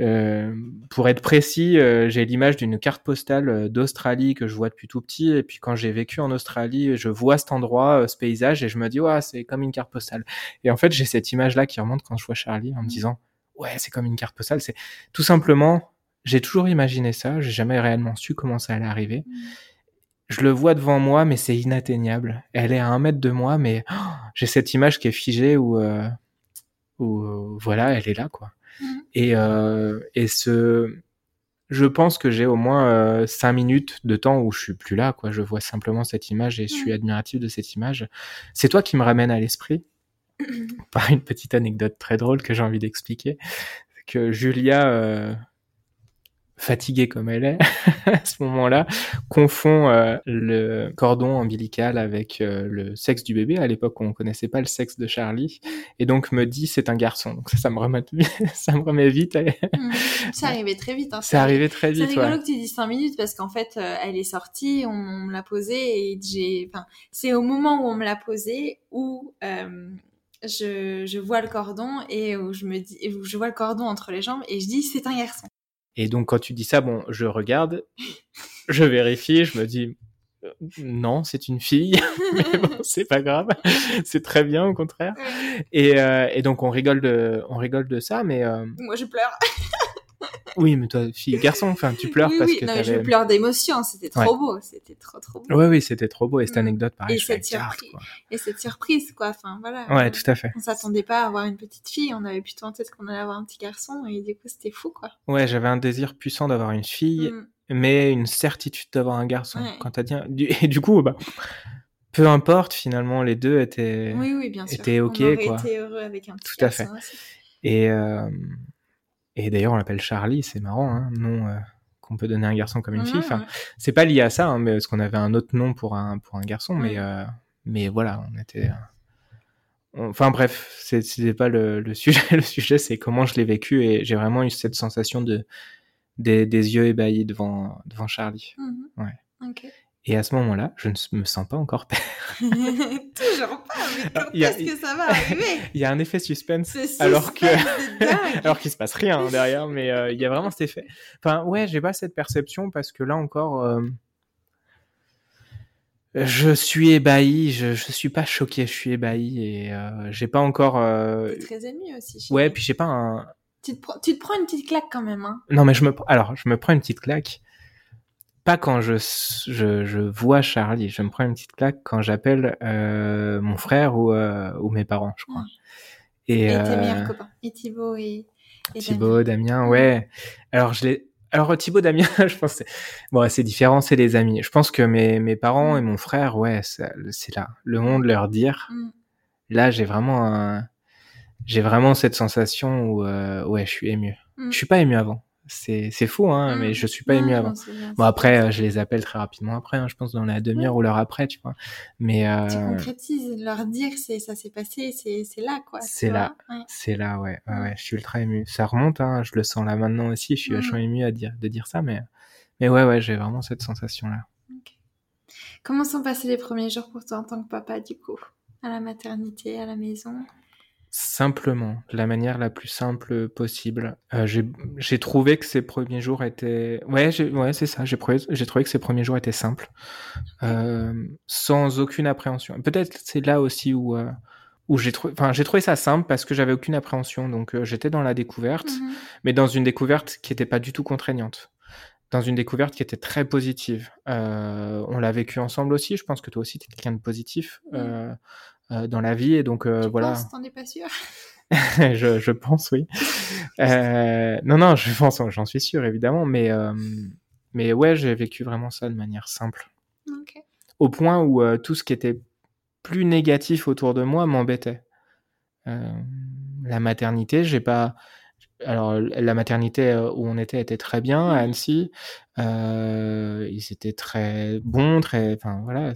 Speaker 2: euh, pour être précis, euh, j'ai l'image d'une carte postale euh, d'Australie que je vois depuis tout petit. Et puis quand j'ai vécu en Australie, je vois cet endroit, ce paysage, et je me dis, ouais, c'est comme une carte postale. Et en fait, j'ai cette image-là qui remonte quand je vois Charlie en me disant, ouais, c'est comme une carte postale. C'est tout simplement, j'ai toujours imaginé ça. J'ai jamais réellement su comment ça allait arriver. Mm. Je le vois devant moi, mais c'est inatteignable. Elle est à un mètre de moi, mais oh, j'ai cette image qui est figée où où euh, voilà, elle est là, quoi. Mhm. Et, euh, et ce, je pense que j'ai au moins euh, cinq minutes de temps où je suis plus là, quoi. Je vois simplement cette image et je suis admiratif de cette image. C'est toi qui me ramène à l'esprit par une petite anecdote très drôle que j'ai envie d'expliquer. Que Julia, fatiguée comme elle est à ce moment-là, confond euh, le cordon ombilical avec euh, le sexe du bébé. À l'époque, on connaissait pas le sexe de Charlie, et donc me dit c'est un garçon. Donc ça, ça me remet, ça me remet vite.
Speaker 1: Mmh. Ça arrivait très vite. Hein,
Speaker 2: c'est arrivé très vite.
Speaker 1: C'est rigolo que tu dis 5 minutes parce qu'en fait, euh, elle est sortie, on, me l'a posée et j'ai. Enfin, c'est au moment où on me l'a posée où je, je, vois le cordon et où je me dis, où je vois le cordon entre les jambes et je dis c'est un garçon.
Speaker 2: Et donc quand tu dis ça, bon, je regarde, je vérifie, je me dis non, c'est une fille, mais bon, c'est pas grave, c'est très bien au contraire. Et, euh, et, donc on rigole de, on rigole de ça, mais euh...
Speaker 1: moi je pleure.
Speaker 2: Oui, mais toi, fille, garçon, enfin, tu pleures parce que
Speaker 1: non, je pleure d'émotion. C'était trop beau. C'était trop, trop beau.
Speaker 2: Oui, oui, c'était trop beau. Et cette mm. anecdote, pareil,
Speaker 1: et cette surprise, et cette surprise, quoi. Enfin, voilà.
Speaker 2: Ouais, tout à fait.
Speaker 1: On s'attendait pas à avoir une petite fille. On avait plutôt en tête qu'on allait avoir un petit garçon. Et du coup, c'était fou, quoi.
Speaker 2: Ouais, j'avais un désir puissant d'avoir une fille, mm. mais une certitude d'avoir un garçon. Quand t'as dit, et du coup, bah, peu importe, finalement, les deux étaient,
Speaker 1: oui, oui, bien sûr.
Speaker 2: étaient ok,
Speaker 1: on
Speaker 2: quoi.
Speaker 1: été heureux avec un petit
Speaker 2: Tout à fait. Et, euh, et d'ailleurs, on l'appelle Charlie, c'est marrant, hein, nom euh, qu'on peut donner à un garçon comme une fille. Enfin, c'est pas lié à ça, hein, mais parce qu'on avait un autre nom pour un pour un garçon, mais euh, mais voilà, on était. Euh, enfin bref, c'était pas le, le, sujet. Le sujet, c'est comment je l'ai vécu et j'ai vraiment eu cette sensation de des, des yeux ébahis devant devant Charlie.
Speaker 1: Mmh
Speaker 2: ouais. Et à ce moment-là, je ne me sens pas encore père.
Speaker 1: Toujours pas, mais quand est-ce que ça va arriver?
Speaker 2: Il y a un effet suspense, alors que alors qu'il se passe rien hein, derrière, mais euh, il y a vraiment cet effet. Enfin, ouais, j'ai pas cette perception parce que là encore, euh, je suis ébahi. Je, je suis pas choqué, je suis ébahi et euh, j'ai pas encore.
Speaker 1: T'es très ému aussi.
Speaker 2: Ouais, puis j'ai pas un.
Speaker 1: Tu te, tu te, prends une petite claque quand même, hein
Speaker 2: Non, mais je me alors je me prends une petite claque pas quand je, je, je, vois Charlie. Je me prends une petite claque quand j'appelle euh, mon frère ou, euh, ou mes parents, je crois.
Speaker 1: Et, et tes euh, meilleurs copains. Et Thibaut et,
Speaker 2: et Thibaut, Damien, ouais. Alors je l'ai. Alors Thibaut, Damien, je pense bon, c'est différent, c'est les amis. Je pense que mes, mes parents et mon frère, ouais, c'est là. Le monde leur dire. Mm. Là, j'ai vraiment un... j'ai vraiment cette sensation où euh, ouais, je suis ému. Mm. Je suis pas ému avant c'est c'est fou hein mais mmh. je suis pas ému avant. bon après euh, je les appelle très rapidement après hein, je pense dans la demi-heure ou l'heure après tu vois. Mais euh...
Speaker 1: tu concrétises leur dire c'est ça s'est passé c'est c'est là quoi
Speaker 2: c'est là. c'est là ouais. ouais. ouais. je suis ultra ému. Ça remonte hein je le sens là maintenant aussi je suis mmh. vachement ému à dire de dire ça mais mais ouais ouais j'ai vraiment cette sensation là
Speaker 1: comment sont passés les premiers jours pour toi en tant que papa du coup? À la maternité à la maison?
Speaker 2: Simplement, de la manière la plus simple possible. Euh, j'ai trouvé que ces premiers jours étaient... Ouais, ouais c'est ça, j'ai trouvé, trouvé que ces premiers jours étaient simples, euh, sans aucune appréhension. Peut-être c'est là aussi où, euh, où j'ai trouvé... Enfin, j'ai trouvé ça simple parce que j'avais aucune appréhension. Donc j'étais dans la découverte, mmh mais dans une découverte qui n'était pas du tout contraignante. Dans une découverte qui était très positive. Euh, on l'a vécu ensemble aussi, je pense que toi aussi tu es quelqu'un de positif. Euh, dans la vie. Et donc, euh,
Speaker 1: tu
Speaker 2: voilà.
Speaker 1: T'en es pas sûr?
Speaker 2: Je, je, pense, oui. euh, non, non, je pense, j'en suis sûr, évidemment. Mais, euh, mais ouais, j'ai vécu vraiment ça de manière simple.
Speaker 1: Okay.
Speaker 2: Au point où euh, tout ce qui était plus négatif autour de moi m'embêtait. la maternité, j'ai pas alors la maternité euh, où on était était très bien à Annecy. Euh, ils étaient très bons, très, enfin voilà,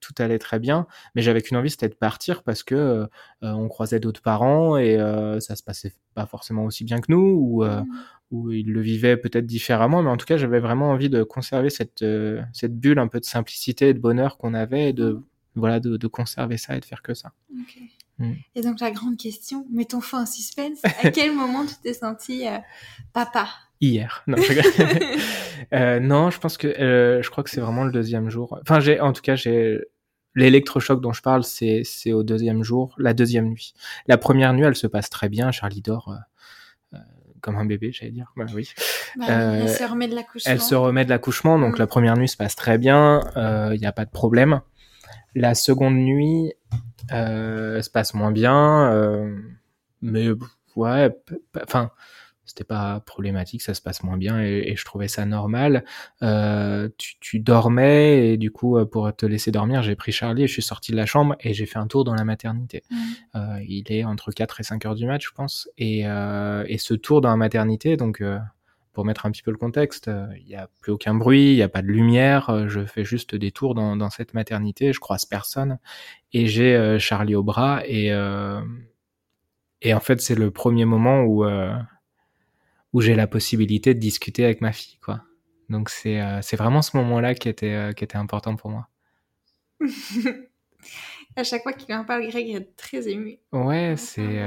Speaker 2: tout allait très bien. Mais j'avais qu'une envie, c'était de partir parce que euh, on croisait d'autres parents et euh, ça se passait pas forcément aussi bien que nous ou euh, mmh. ou ils le vivaient peut-être différemment. Mais en tout cas, j'avais vraiment envie de conserver cette cette bulle un peu de simplicité et de bonheur qu'on avait, et de voilà, de, de, conserver ça et de faire que ça.
Speaker 1: Okay. Mm. Et donc la grande question, mettons fin au suspense, à quel moment tu t'es senti euh, papa?
Speaker 2: Hier. Non, je, euh, non, je pense que euh, je crois que c'est vraiment le deuxième jour. Enfin, j'ai en tout cas j'ai l'électrochoc dont je parle, c'est c'est au deuxième jour, la deuxième nuit. La première nuit, elle se passe très bien. Charlie dort. Comme un bébé, j'allais dire. Bah, oui.
Speaker 1: Bah, elle se remet de l'accouchement.
Speaker 2: Elle se remet de l'accouchement, donc mm. la première nuit se passe très bien. Il n'y a pas de problème. La seconde nuit se passe moins bien, euh, mais ouais, enfin, c'était pas problématique, ça se passe moins bien et, et je trouvais ça normal. Euh, tu, tu, dormais et du coup, euh, pour te laisser dormir, j'ai pris Charlie et je suis sorti de la chambre et j'ai fait un tour dans la maternité.
Speaker 1: Mmh.
Speaker 2: Euh, il est entre 4 et 5 heures du match, je pense. Et, euh, et ce tour dans la maternité, donc pour mettre un petit peu le contexte, il n'y a plus aucun bruit, il n'y a pas de lumière, je fais juste des tours dans, dans cette maternité, je croise personne, et j'ai Charlie au bras, et, et en fait c'est le premier moment où, où j'ai la possibilité de discuter avec ma fille, quoi. Donc c'est c'est vraiment ce moment-là qui était, qui était important pour moi.
Speaker 1: à chaque fois qu'il en parle, Greg est très ému.
Speaker 2: Ouais, c'est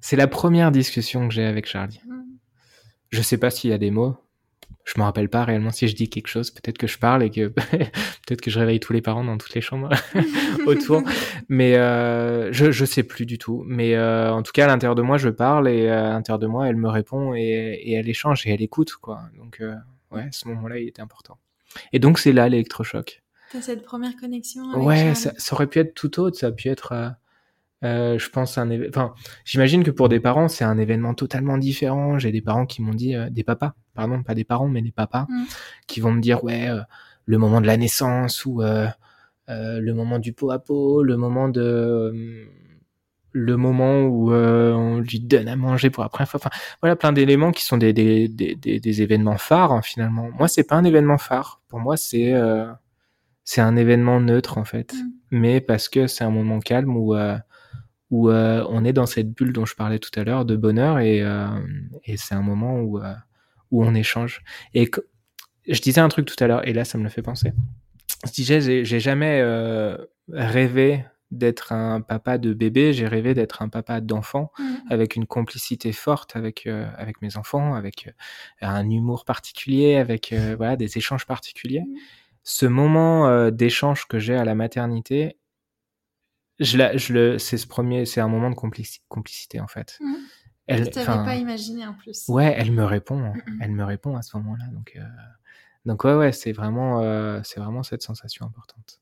Speaker 2: c'est la première discussion que j'ai avec Charlie. Mm. Je sais pas s'il y a des mots. Je me rappelle pas réellement si je dis quelque chose. Peut-être que je parle et que peut-être que je réveille tous les parents dans toutes les chambres autour. Mais euh, je je sais plus du tout. Mais euh, en tout cas, à l'intérieur de moi, je parle et euh, à l'intérieur de moi, elle me répond et, et elle échange et elle écoute quoi. Donc euh, ouais, ce moment-là, il était important. Et donc c'est là l'électrochoc.
Speaker 1: T'as cette première connexion. Avec
Speaker 2: ouais, ça, ça, aurait pu être tout autre. Ça a pu être euh, euh, je pense un enfin j'imagine que pour des parents c'est un événement totalement différent. J'ai des parents qui m'ont dit euh, des papas pardon pas des parents mais des papas mm. qui vont me dire ouais euh, le moment de la naissance ou le moment du pot à pot le moment de le moment où on lui donne à manger pour après enfin voilà plein d'éléments qui sont des, des, des, des, événements phares hein, finalement. Moi c'est pas un événement phare. Pour moi c'est c'est un événement neutre en fait. Mm. mais parce que c'est un moment calme où où euh, on est dans cette bulle dont je parlais tout à l'heure de bonheur et, euh, et c'est un moment où, euh, où on échange. Et je disais un truc tout à l'heure et là ça me le fait penser. Je disais j'ai jamais rêvé d'être un papa de bébé, j'ai rêvé d'être un papa d'enfant mmh. avec une complicité forte avec avec mes enfants, avec un humour particulier, avec voilà des échanges particuliers. Mmh. Ce moment d'échange que j'ai à la maternité, je, la, je le, c'est ce premier, c'est un moment de complicité en fait.
Speaker 1: Mmh. Elle, je t'avais pas imaginé en plus.
Speaker 2: Ouais, elle me répond, hein. mmh, mmh. elle me répond à ce moment-là, donc euh, donc ouais ouais, c'est vraiment euh, c'est vraiment cette sensation importante.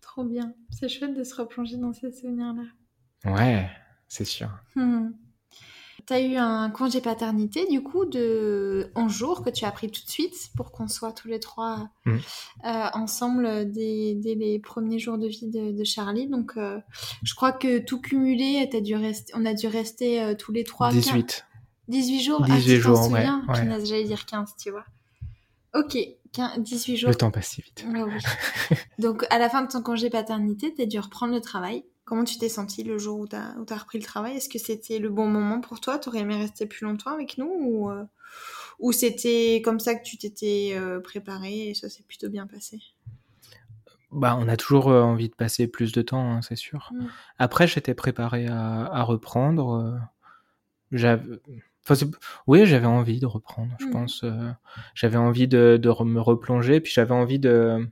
Speaker 1: Trop bien, c'est chouette de se replonger dans ces souvenirs-là.
Speaker 2: Ouais, c'est sûr.
Speaker 1: Tu as eu un congé paternité, du coup, de 11 jours que tu as pris tout de suite pour qu'on soit tous les trois mm. euh, ensemble dès, les premiers jours de vie de, Charlie. Donc, euh, je crois que tout cumulé, as dû rester, on a dû rester euh, tous les trois.
Speaker 2: 18.
Speaker 1: 18 jours?
Speaker 2: 18 ah, jours, ouais.
Speaker 1: J'allais dire 15, tu vois. Ok, 18 jours.
Speaker 2: Le temps passe si vite.
Speaker 1: Ah Donc, à la fin de ton congé paternité, tu as dû reprendre le travail. Comment tu t'es senti le jour où tu as, as, repris le travail? Est-ce que c'était le bon moment pour toi? T'aurais aimé rester plus longtemps avec nous Ou, euh, ou c'était comme ça que tu t'étais euh, préparé et ça s'est plutôt bien passé?
Speaker 2: Bah, on a toujours euh, envie de passer plus de temps, hein, c'est sûr. Mm. Après, j'étais préparé à, à reprendre. j'avais... Enfin, oui, j'avais envie de reprendre, je mm. pense. j'avais envie de, de, me replonger, puis j'avais envie de,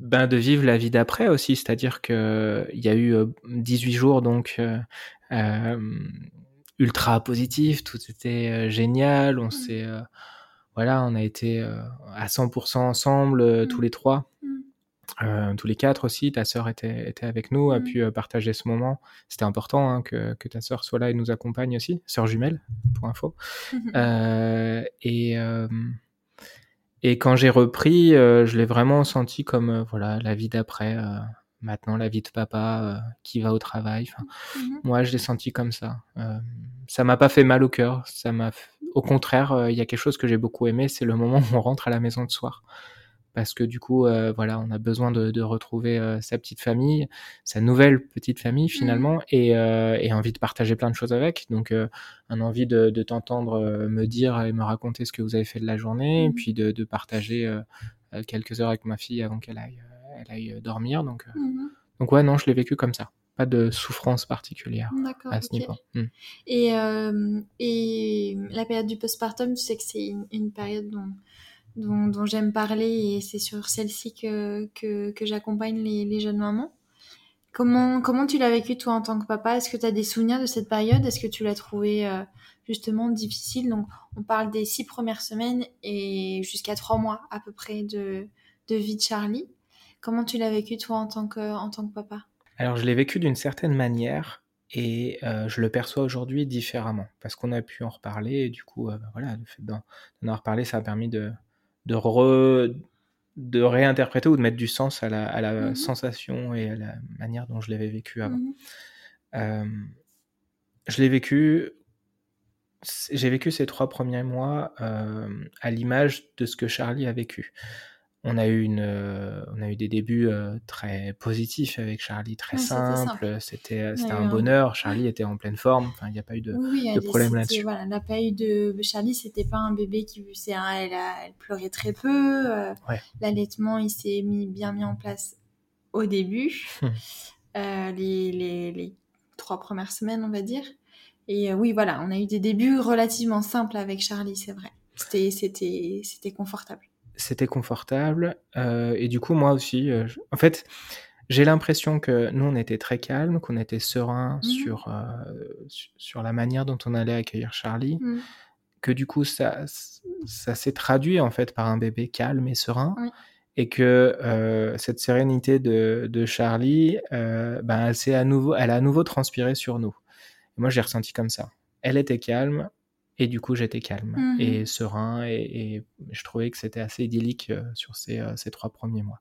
Speaker 2: ben de vivre la vie d'après aussi, c'est-à-dire que il y a eu 18 euh, jours donc euh, euh, ultra positif, tout était génial, on mmh. s'est voilà, on a été à 100% ensemble tous mmh. les trois. Mmh. tous les quatre aussi, ta sœur était, était avec nous, a pu partager ce moment. C'était important hein, que, que, ta sœur soit là et nous accompagne aussi, sœur jumelle, pour info. et, et quand j'ai repris, euh, je l'ai vraiment senti comme euh, voilà la vie d'après. Euh, maintenant, la vie de papa qui va au travail. Enfin, mmh moi, je l'ai senti comme ça. ça m'a pas fait mal au cœur. Ça m'a, au contraire, il y a quelque chose que j'ai beaucoup aimé, c'est le moment où on rentre à la maison de soir parce que du coup, euh, voilà, on a besoin de, de retrouver euh, sa petite famille, sa nouvelle petite famille mmh. finalement, et, euh, et, envie de partager plein de choses avec. Donc, un envie de, de t'entendre me dire et me raconter ce que vous avez fait de la journée, et mmh. puis de, de partager quelques heures avec ma fille avant qu'elle aille, elle aille dormir. Donc, mmh donc ouais, non, je l'ai vécu comme ça. Pas de souffrance particulière à ce niveau.
Speaker 1: Et, et la période du postpartum, tu sais que c'est une, une période dont dont, j'aime parler et c'est sur celle-ci que, j'accompagne les, jeunes mamans. Comment, tu l'as vécu toi en tant que papa? Est-ce que tu as des souvenirs de cette période? Est-ce que tu l'as trouvé euh, justement difficile? Donc on parle des six premières semaines et jusqu'à trois mois à peu près de, vie de Charlie. Comment tu l'as vécu toi en tant que, papa?
Speaker 2: Alors je l'ai vécu d'une certaine manière et euh, je le perçois aujourd'hui différemment parce qu'on a pu en reparler et du coup euh, voilà le fait d'en avoir reparlé ça a permis de, de, de réinterpréter ou de mettre du sens à la, mmh sensation et à la manière dont je l'avais vécu avant. Mmh euh, je l'ai vécu. J'ai vécu ces trois premiers mois euh, à l'image de ce que Charlie a vécu on a eu une, euh, on a eu des débuts euh, très positifs avec Charlie, très simples. C'était, euh, c'était un bonheur. Charlie était en pleine forme. Enfin, il n'y a pas eu de, de problème là-dessus.
Speaker 1: Voilà, n'a pas eu de Charlie. C'était pas un bébé qui, c'est elle, elle pleurait très peu. L'allaitement, il s'est mis bien mis en place au début, les, les, les, trois premières semaines, on va dire. Et oui, voilà, on a eu des débuts relativement simples avec Charlie, c'est vrai. C'était, c'était, c'était confortable
Speaker 2: c'était confortable. Euh, et du coup, moi aussi, euh, en fait, j'ai l'impression que nous, on était très calme, qu'on était serein mmh. sur, euh, sur la manière dont on allait accueillir Charlie. Mmh. Que du coup, ça, ça s'est traduit en fait par un bébé calme et serein. Et que cette sérénité de, de Charlie, ben, elle, à nouveau, elle a à nouveau transpiré sur nous. Et moi, j'ai ressenti comme ça. Elle était calme, et du coup, j'étais calme mmh et serein et, je trouvais que c'était assez idyllique euh, sur ces, euh, ces, trois premiers mois.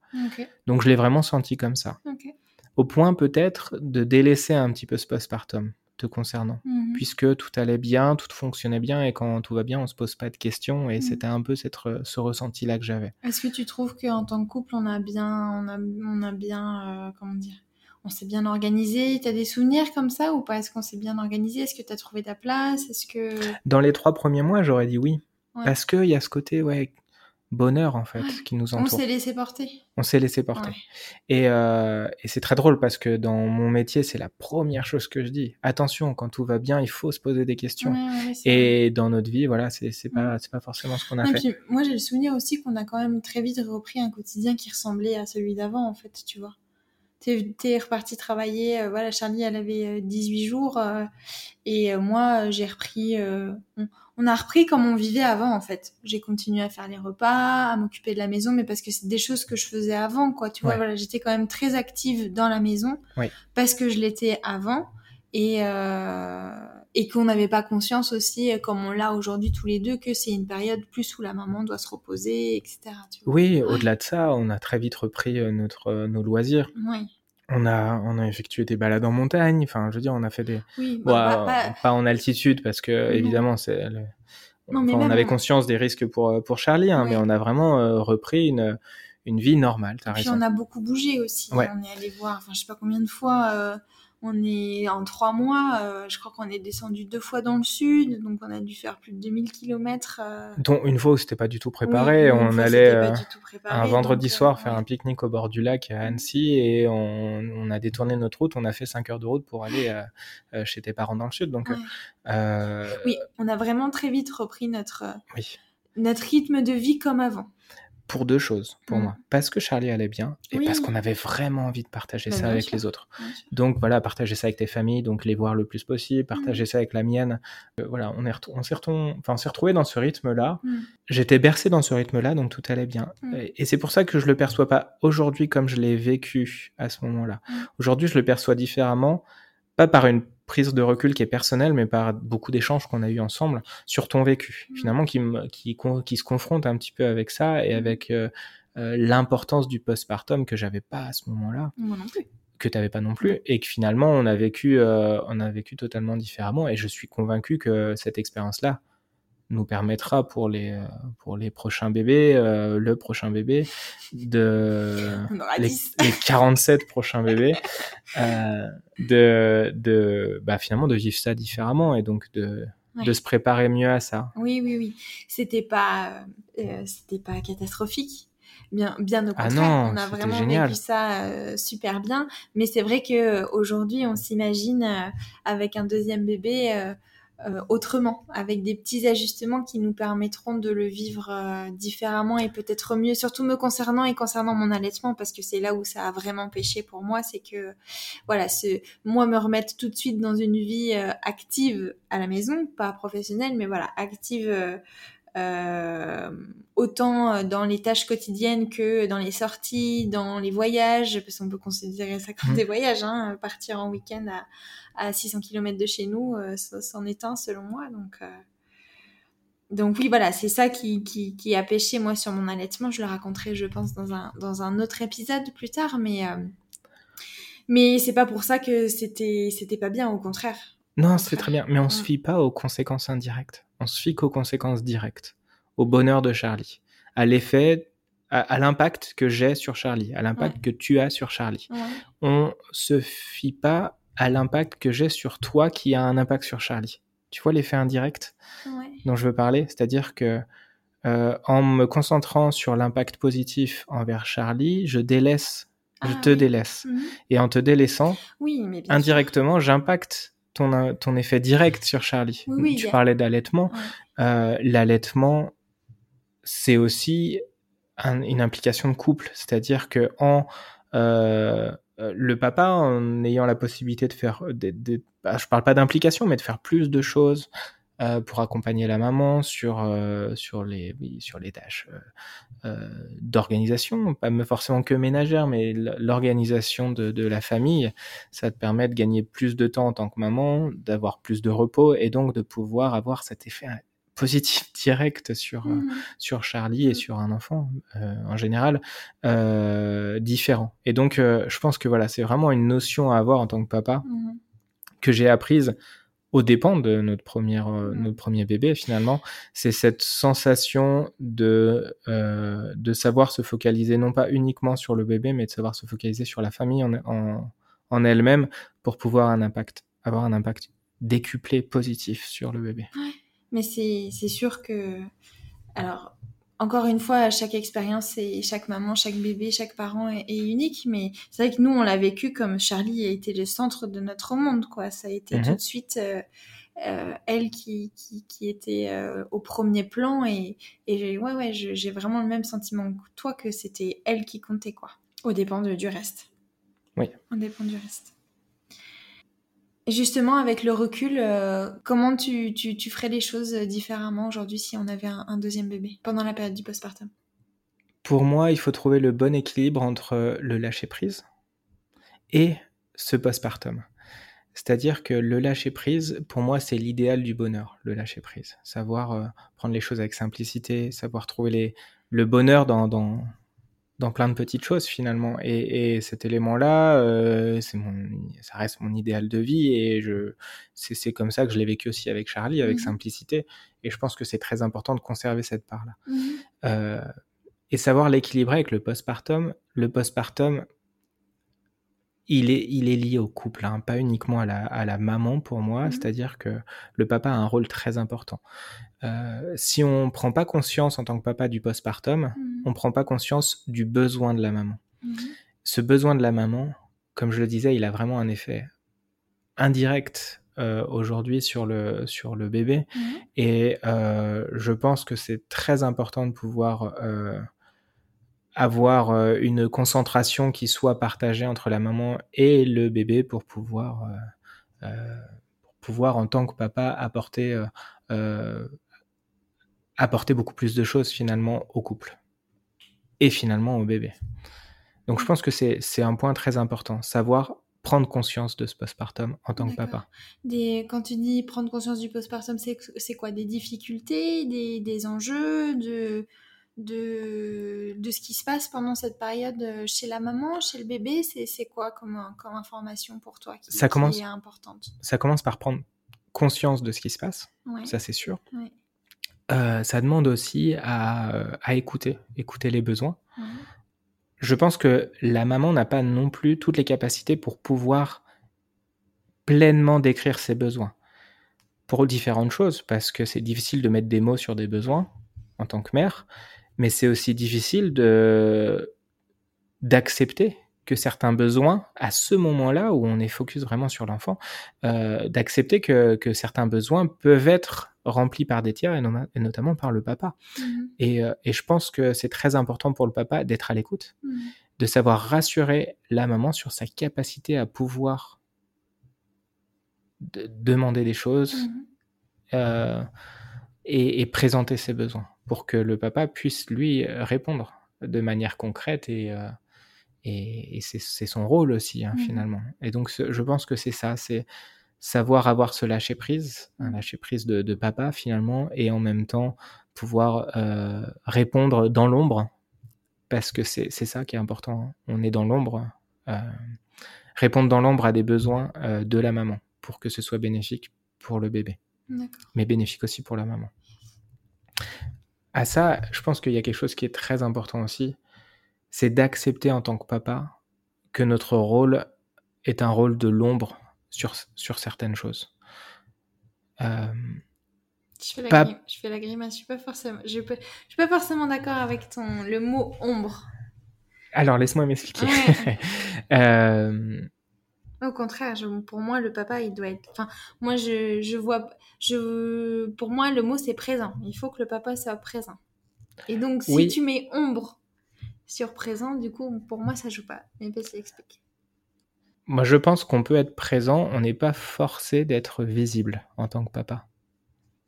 Speaker 2: Donc, je l'ai vraiment senti comme ça. Au point peut-être de délaisser un petit peu ce postpartum te concernant, mmh puisque tout allait bien, tout fonctionnait bien et quand tout va bien, on se pose pas de questions et mmh. c'était un peu cette, ce ressenti-là que j'avais.
Speaker 1: Est-ce que tu trouves qu'en tant que couple, on a bien, on a, on a bien, euh, comment dire, on s'est bien organisé Tu as des souvenirs comme ça ou pas? Est-ce qu'on s'est bien organisé? Est-ce que tu as trouvé ta place? Est-ce que
Speaker 2: Dans les trois premiers mois, j'aurais dit oui. Parce qu'il y a ce côté ouais, bonheur en fait qui nous entoure.
Speaker 1: On s'est laissé porter.
Speaker 2: On s'est laissé porter. Euh, et, c'est très drôle parce que dans mon métier, c'est la première chose que je dis. Attention, quand tout va bien, il faut se poser des questions. et dans notre vie, voilà, c'est pas, pas forcément ce qu'on a fait.
Speaker 1: moi, j'ai le souvenir aussi qu'on a quand même très vite repris un quotidien qui ressemblait à celui d'avant en fait, tu vois t'es reparti travailler. Euh, voilà, Charlie, elle avait 18 euh, jours. Euh, et moi, j'ai repris. On, a repris comme on vivait avant, en fait. J'ai continué à faire les repas, à m'occuper de la maison, mais parce que c'est des choses que je faisais avant, quoi. Tu vois, voilà, j'étais quand même très active dans la maison. Parce que je l'étais avant. Et, et qu'on n'avait pas conscience aussi, comme on l'a aujourd'hui tous les deux, que c'est une période plus où la maman doit se reposer, etc.
Speaker 2: Oui, au-delà de ça, on a très vite repris notre, nos loisirs. Oui on a, on a effectué des balades en montagne. Enfin, je veux dire, on a fait des. Oui, bah, bah, pas en altitude parce que évidemment, c'est. on avait conscience des risques pour pour Charlie, hein, mais on a vraiment euh, repris une une vie normale.
Speaker 1: As Puis on a beaucoup bougé aussi. On est allé voir. Enfin, je sais pas combien de fois. Euh, on est en trois mois, euh, je crois qu'on est descendu deux fois dans le sud, donc on a dû faire plus de 2000 km. Euh...
Speaker 2: Dont une fois où c'était pas du tout préparé, on allait euh, un vendredi soir euh, faire un pique-nique au bord du lac à Annecy et on, a détourné notre route, on a fait 5 heures de route pour aller chez tes parents dans le sud. Donc,
Speaker 1: oui, on a vraiment très vite repris notre, notre rythme de vie comme avant
Speaker 2: pour deux choses pour mm. moi. Parce que Charlie allait bien et parce qu'on avait vraiment envie de partager bah, ça avec les autres. Donc voilà, partager ça avec tes familles, donc les voir le plus possible, partager mm. ça avec la mienne. Euh, voilà, on, est on s'est enfin, retrouvé dans ce rythme-là. Mm. J'étais bercé dans ce rythme-là, donc tout allait bien. Et, c'est pour ça que je le perçois pas aujourd'hui comme je l'ai vécu à ce moment-là. Aujourd'hui, je le perçois différemment, pas par une prise de recul qui est personnelle, mais par beaucoup d'échanges qu'on a eu ensemble sur ton vécu, mmh. finalement, qui, qui, qui, se confronte un petit peu avec ça et mmh. avec euh, euh, l'importance du postpartum que j'avais pas à ce moment-là. Que tu n'avais pas non plus, et que finalement on a vécu, euh, on a vécu totalement différemment. Et je suis convaincu que cette expérience-là, nous permettra pour les euh, pour les prochains bébés, euh, le prochain bébé, de les, les, 47 prochains bébés, euh, de de bah finalement de vivre ça différemment et donc de de se préparer mieux à ça.
Speaker 1: Oui oui oui, c'était pas euh, c'était pas catastrophique. Bien, bien au ah contraire, on a vraiment vécu ça super bien. Mais c'est vrai que aujourd'hui, on s'imagine avec un deuxième bébé euh, autrement, avec des petits ajustements qui nous permettront de le vivre euh, différemment et peut-être mieux, surtout me concernant et concernant mon allaitement, parce que c'est là où ça a vraiment pêché pour moi, c'est que voilà, ce, moi me remettre tout de suite dans une vie euh, active à la maison, pas professionnelle, mais voilà, active autant euh, dans les tâches quotidiennes que dans les sorties, dans les voyages, parce qu'on peut considérer ça comme mmh. des voyages, hein, partir en week-end à, à, 600 km de chez nous, euh, c'en est un selon moi. Donc, donc oui, voilà, c'est ça qui, qui, qui, a pêché moi sur mon allaitement. Je le raconterai, je pense, dans un, dans un autre épisode plus tard, mais, mais c'est pas pour ça que c'était, c'était pas bien, au contraire
Speaker 2: Non, c'est très bien, mais on se fie pas aux conséquences indirectes. On se fie qu'aux conséquences directes, au bonheur de Charlie, à l'effet, à, l'impact que j'ai sur Charlie, à l'impact que tu as sur Charlie. On se fie pas à l'impact que j'ai sur toi qui a un impact sur Charlie. Tu vois l'effet indirect dont je veux parler, c'est-à-dire que euh, en me concentrant sur l'impact positif envers Charlie, je délaisse, je ah te délaisse. Mhm. Et en te délaissant, indirectement, j'impacte ton, ton effet direct sur Charlie. tu parlais d'allaitement. Euh, l'allaitement, c'est aussi une implication de couple, c'est-à-dire que en euh, le papa, en ayant la possibilité de faire, des, des, bah, je parle pas d'implication, mais de faire plus de choses, euh, pour accompagner la maman sur euh, sur les sur les tâches euh, d'organisation, pas forcément que ménagère, mais l'organisation de, de la famille, ça te permet de gagner plus de temps en tant que maman, d'avoir plus de repos et donc de pouvoir avoir cet effet positif direct sur mmh. sur Charlie et mmh. sur un enfant en général euh, différent. Et donc je pense que voilà, c'est vraiment une notion à avoir en tant que papa mmh. que j'ai apprise au dépend de notre, première, euh, notre premier bébé finalement, c'est cette sensation de, euh, de savoir se focaliser non pas uniquement sur le bébé, mais de savoir se focaliser sur la famille en, en, en elle-même pour pouvoir un impact, avoir un impact décuplé positif sur le bébé.
Speaker 1: Ouais, mais c'est sûr que... Alors, encore une fois, chaque expérience et chaque maman, chaque bébé, chaque parent est, unique, mais c'est vrai que nous, on l'a vécu comme Charlie a été le centre de notre monde, quoi. Ça a été mhm. tout de suite euh, euh, elle qui, qui, était euh, au premier plan et, et ouais, ouais, j'ai vraiment le même sentiment que toi que c'était elle qui comptait, quoi. Au dépend du reste.
Speaker 2: Oui.
Speaker 1: Au dépend du reste. Justement, avec le recul, euh, comment tu, ferais les choses différemment aujourd'hui si on avait un, deuxième bébé pendant la période du postpartum?
Speaker 2: Pour moi, il faut trouver le bon équilibre entre le lâcher-prise et ce postpartum. C'est-à-dire que le lâcher-prise, pour moi, c'est l'idéal du bonheur, le lâcher-prise. Savoir euh, prendre les choses avec simplicité, savoir trouver le bonheur dans, dans plein de petites choses finalement. Et, et cet élément-là, euh, c'est mon, ça reste mon idéal de vie et je, c'est, comme ça que je l'ai vécu aussi avec Charlie, avec mmh simplicité. Et je pense que c'est très important de conserver cette part-là. Mmh euh, et savoir l'équilibrer avec le postpartum. Le postpartum, il est, il est lié au couple, hein, pas uniquement à la, à la maman pour moi, mmh c'est-à-dire que le papa a un rôle très important. Euh, si on prend pas conscience en tant que papa du postpartum, mmh on prend pas conscience du besoin de la maman. Mmh Ce besoin de la maman, comme je le disais, il a vraiment un effet indirect euh, aujourd'hui sur le, sur le bébé. Et euh, je pense que c'est très important de pouvoir avoir euh, une concentration qui soit partagée entre la maman et le bébé pour pouvoir, euh, euh, pour pouvoir en tant que papa apporter, apporter beaucoup plus de choses finalement au couple et finalement au bébé. Donc je pense que c'est un point très important, savoir prendre conscience de ce postpartum en tant que papa.
Speaker 1: Des, quand tu dis prendre conscience du postpartum, c'est quoi? Des difficultés, des, des enjeux, de de, de ce qui se passe pendant cette période euh, chez la maman, chez le bébé C'est quoi comme, comme information pour toi qui,
Speaker 2: ça commence,
Speaker 1: est importante?
Speaker 2: Ça commence par prendre conscience de ce qui se passe, ça c'est sûr. Euh, ça demande aussi à, à, écouter, écouter les besoins. Je pense que la maman n'a pas non plus toutes les capacités pour pouvoir pleinement décrire ses besoins. Pour différentes choses, parce que c'est difficile de mettre des mots sur des besoins en tant que mère, mais c'est aussi difficile de d'accepter que certains besoins, à ce moment-là où on est focus vraiment sur l'enfant, euh, d'accepter que, que, certains besoins peuvent être remplis par des tiers et, notamment par le papa. Mm-hmm. Et, euh, et, je pense que c'est très important pour le papa d'être à l'écoute, mm-hmm. de savoir rassurer la maman sur sa capacité à pouvoir demander des choses mm-hmm. euh, et, et présenter ses besoins pour que le papa puisse lui répondre de manière concrète et, euh, et, c'est son rôle aussi hein, mmh finalement. Et donc je pense que c'est ça, c'est savoir avoir ce lâcher prise, un lâcher prise de, papa finalement, et en même temps pouvoir euh, répondre dans l'ombre, parce que c'est ça qui est important. On est dans l'ombre, euh, répondre dans l'ombre à des besoins de la maman. pour que ce soit bénéfique pour le bébé, mais bénéfique aussi pour la maman. À ça, je pense qu'il y a quelque chose qui est très important aussi, c'est d'accepter en tant que papa que notre rôle est un rôle de l'ombre sur, sur certaines choses.
Speaker 1: Euh, je, fais la je, fais la grimace, je suis pas forcément, je, je suis pas forcément d'accord avec ton le mot ombre.
Speaker 2: Alors laisse-moi m'expliquer. euh,
Speaker 1: au contraire, pour moi, le papa, il doit être. Enfin, moi, je, je vois. Je, pour moi, le mot, c'est présent. Il faut que le papa soit présent. Et donc, si tu mets ombre sur présent, du coup, pour moi, ça joue pas. Mais vas explique.
Speaker 2: Moi, je pense qu'on peut être présent. On n'est pas forcé d'être visible en tant que papa.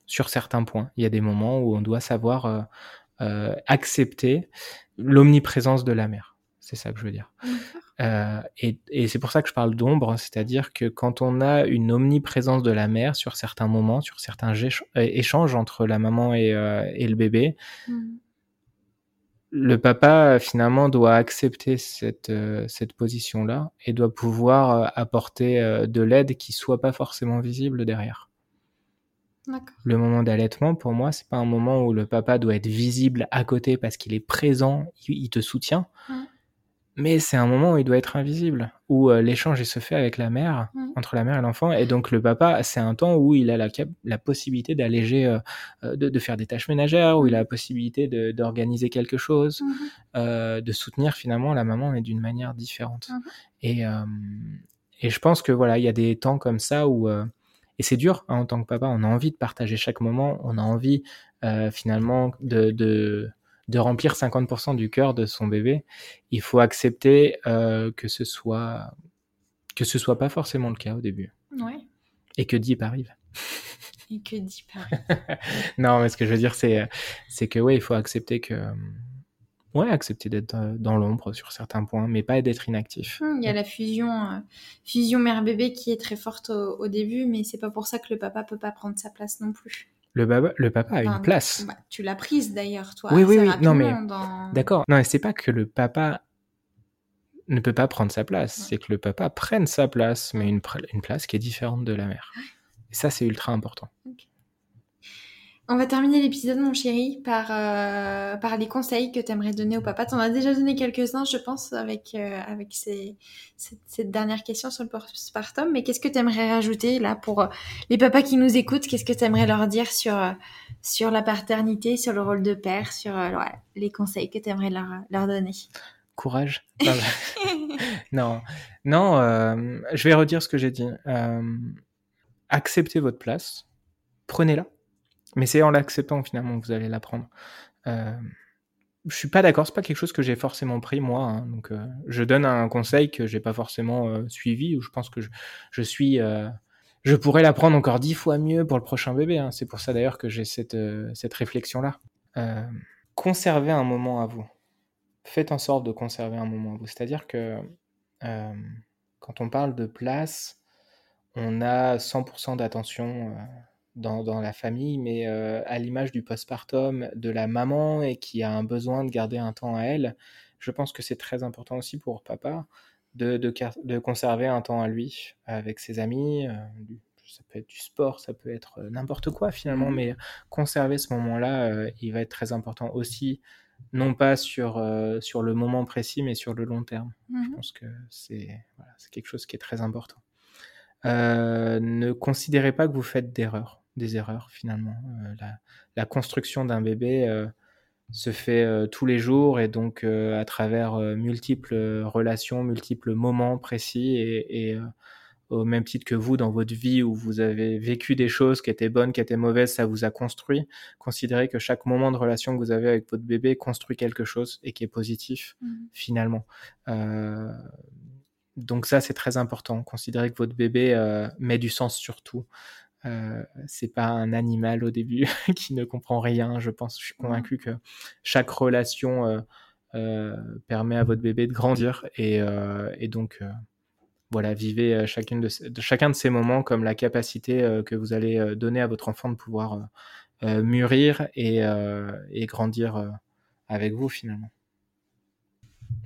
Speaker 2: Sur certains points. Il y a des moments où on doit savoir euh, euh, accepter l'omniprésence de la mère. C'est ça que je veux dire. Euh, et, c'est pour ça que je parle d'ombre, c'est-à-dire que quand on a une omniprésence de la mère sur certains moments, sur certains euh, échanges entre la maman et, euh, le bébé, mm. le papa finalement doit accepter cette, cette position-là et doit pouvoir apporter de l'aide qui soit pas forcément visible derrière. Le moment d'allaitement, pour moi, c'est pas un moment où le papa doit être visible à côté parce qu'il est présent, il, te soutient. Mm mais c'est un moment où il doit être invisible, où euh, l'échange se fait avec la mère, mmh. entre la mère et l'enfant, et donc le papa, c'est un temps où il a la, la possibilité d'alléger, euh, euh, de, faire des tâches ménagères, où il a la possibilité d'organiser quelque chose, mmh. de soutenir finalement la maman, mais d'une manière différente. Mmh. Et, et je pense que voilà, il y a des temps comme ça où et c'est dur hein, en tant que papa, on a envie de partager chaque moment, on a envie finalement de, de de remplir 50% du cœur de son bébé, il faut accepter euh, que ce soit que ce soit pas forcément le cas au début.
Speaker 1: Ouais.
Speaker 2: Et que Deep arrive.
Speaker 1: Et que Deep arrive.
Speaker 2: non, mais ce que je veux dire, c'est c'est que ouais, il faut accepter que ouais, accepter d'être dans l'ombre sur certains points, mais pas d'être inactif.
Speaker 1: Hum, il y a la fusion euh, fusion mère bébé qui est très forte au, au début, mais c'est pas pour ça que le papa peut pas prendre sa place non plus.
Speaker 2: Le, le papa a une place.
Speaker 1: Bah, tu l'as prise d'ailleurs, toi.
Speaker 2: Oui, oui, oui. Non, mais d'accord. Non, c'est pas que le papa ne peut pas prendre sa place. C'est que le papa prenne sa place, mais une, une place qui est différente de la mère. Et ça, c'est ultra important.
Speaker 1: On va terminer l'épisode, mon chéri, par, euh, par les conseils que tu aimerais donner au papa. Tu en as déjà donné quelques-uns, je pense, avec, euh, avec ces, cette, dernière question sur le postpartum. Mais qu'est-ce que tu aimerais rajouter là pour euh, les papas qui nous écoutent? Qu'est-ce que tu aimerais leur dire sur, sur la paternité, sur le rôle de père, sur les conseils que tu aimerais leur, leur donner?
Speaker 2: Courage? non, non je vais redire ce que j'ai dit. acceptez votre place, prenez-la mais c'est en l'acceptant finalement que vous allez l'apprendre. Euh, je suis pas d'accord, c'est pas quelque chose que j'ai forcément pris moi. Hein, donc euh, je donne un conseil que j'ai pas forcément euh, suivi ou je pense que je, je suis, euh, je pourrais l'apprendre encore dix fois mieux pour le prochain bébé. Hein. C'est pour ça d'ailleurs que j'ai cette cette réflexion là. conservez un moment à vous. Faites en sorte de conserver un moment à vous. C'est-à-dire que quand on parle de place, on a 100% d'attention dans, la famille, mais euh, à l'image du postpartum de la maman et qui a un besoin de garder un temps à elle, je pense que c'est très important aussi pour papa de, de, conserver un temps à lui avec ses amis. Euh, ça peut être du sport, ça peut être euh, n'importe quoi finalement, mmh mais conserver ce moment-là, il va être très important aussi, non pas sur, sur le moment précis, mais sur le long terme. Je mmh pense que c'est voilà, quelque chose qui est très important. ne considérez pas que vous faites d'erreurs des erreurs finalement. Euh, la, construction d'un bébé euh, se fait euh, tous les jours et donc à travers multiples relations, multiples moments précis et, au même titre que vous dans votre vie où vous avez vécu des choses qui étaient bonnes, qui étaient mauvaises, ça vous a construit. Considérez que chaque moment de relation que vous avez avec votre bébé construit quelque chose et qui est positif mmh. finalement. donc ça c'est très important. Considérez que votre bébé met du sens sur tout. Euh, c'est pas un animal au début qui ne comprend rien. Je pense, je suis convaincu que chaque relation euh, euh, permet à votre bébé de grandir et, et donc voilà, vivez chacune de, chacun de ces moments comme la capacité que vous allez donner à votre enfant de pouvoir mûrir et, et grandir avec vous finalement.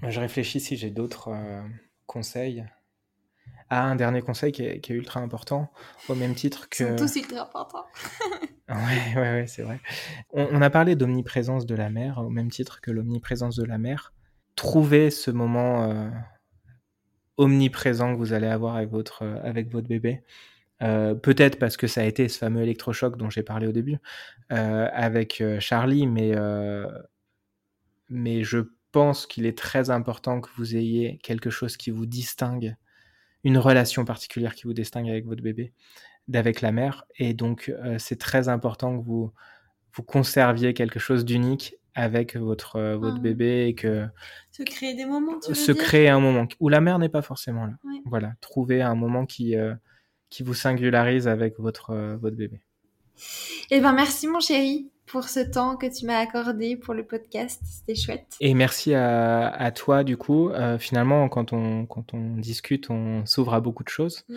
Speaker 2: Je réfléchis si j'ai d'autres conseils. Ah, un dernier conseil qui est, ultra important, au même titre que.
Speaker 1: Ils sont tous ultra importants.
Speaker 2: ouais, ouais, ouais, c'est vrai. On, a parlé d'omniprésence de la mère, au même titre que l'omniprésence de la mère. Trouvez ce moment euh, omniprésent que vous allez avoir avec votre, euh, avec votre bébé. Euh, peut-être parce que ça a été ce fameux électrochoc dont j'ai parlé au début avec Charlie, mais, mais je pense qu'il est très important que vous ayez quelque chose qui vous distingue une relation particulière qui vous distingue avec votre bébé, d'avec la mère. Et donc, euh, c'est très important que vous, vous conserviez quelque chose d'unique avec votre, euh, votre ah. bébé et que...
Speaker 1: Se créer des moments, tu
Speaker 2: Se créer un moment où la mère n'est pas forcément là. Voilà, trouver un moment qui, euh, qui vous singularise avec votre, votre bébé.
Speaker 1: Eh ben merci mon chéri pour ce temps que tu m'as accordé pour le podcast. C'était chouette.
Speaker 2: Et merci à, toi, du coup. Euh, finalement, quand on, quand on discute, on s'ouvre à beaucoup de choses. Mm.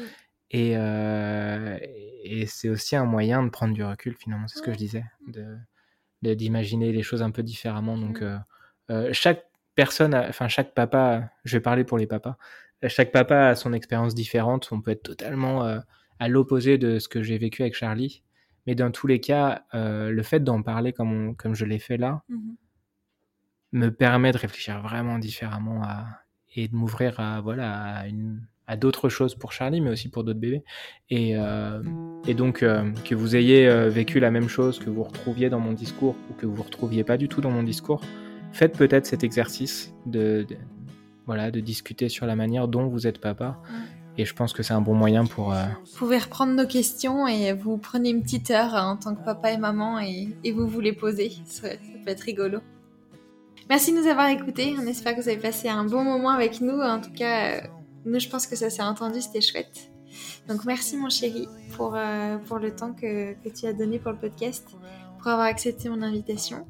Speaker 2: Et, euh, et c'est aussi un moyen de prendre du recul, finalement. C'est ce que je disais, de, d'imaginer les choses un peu différemment. Donc, mm. euh, chaque personne, enfin, chaque papa, je vais parler pour les papas, chaque papa a son expérience différente. On peut être totalement à l'opposé de ce que j'ai vécu avec Charlie. Mais dans tous les cas, euh, le fait d'en parler comme, comme je l'ai fait là, mhm. me permet de réfléchir vraiment différemment à, et de m'ouvrir à, voilà, à, une, à d'autres choses pour Charlie, mais aussi pour d'autres bébés. Et, euh, et donc, euh, que vous ayez vécu la même chose, que vous retrouviez dans mon discours ou que vous ne retrouviez pas du tout dans mon discours, faites peut-être cet exercice de, voilà, de discuter sur la manière dont vous êtes papa. Et je pense que c'est un bon moyen pour... Euh,
Speaker 1: vous pouvez reprendre nos questions et vous prenez une petite heure hein, en tant que papa et maman et, vous vous les posez. Ça, peut être rigolo. Merci de nous avoir écoutés. On espère que vous avez passé un bon moment avec nous. En tout cas, euh, nous, je pense que ça s'est entendu. C'était chouette. Donc merci mon chéri pour, euh, pour le temps que, que tu as donné pour le podcast, pour avoir accepté mon invitation.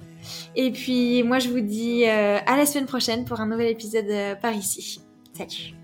Speaker 1: Et puis moi je vous dis à la semaine prochaine pour un nouvel épisode par ici. Salut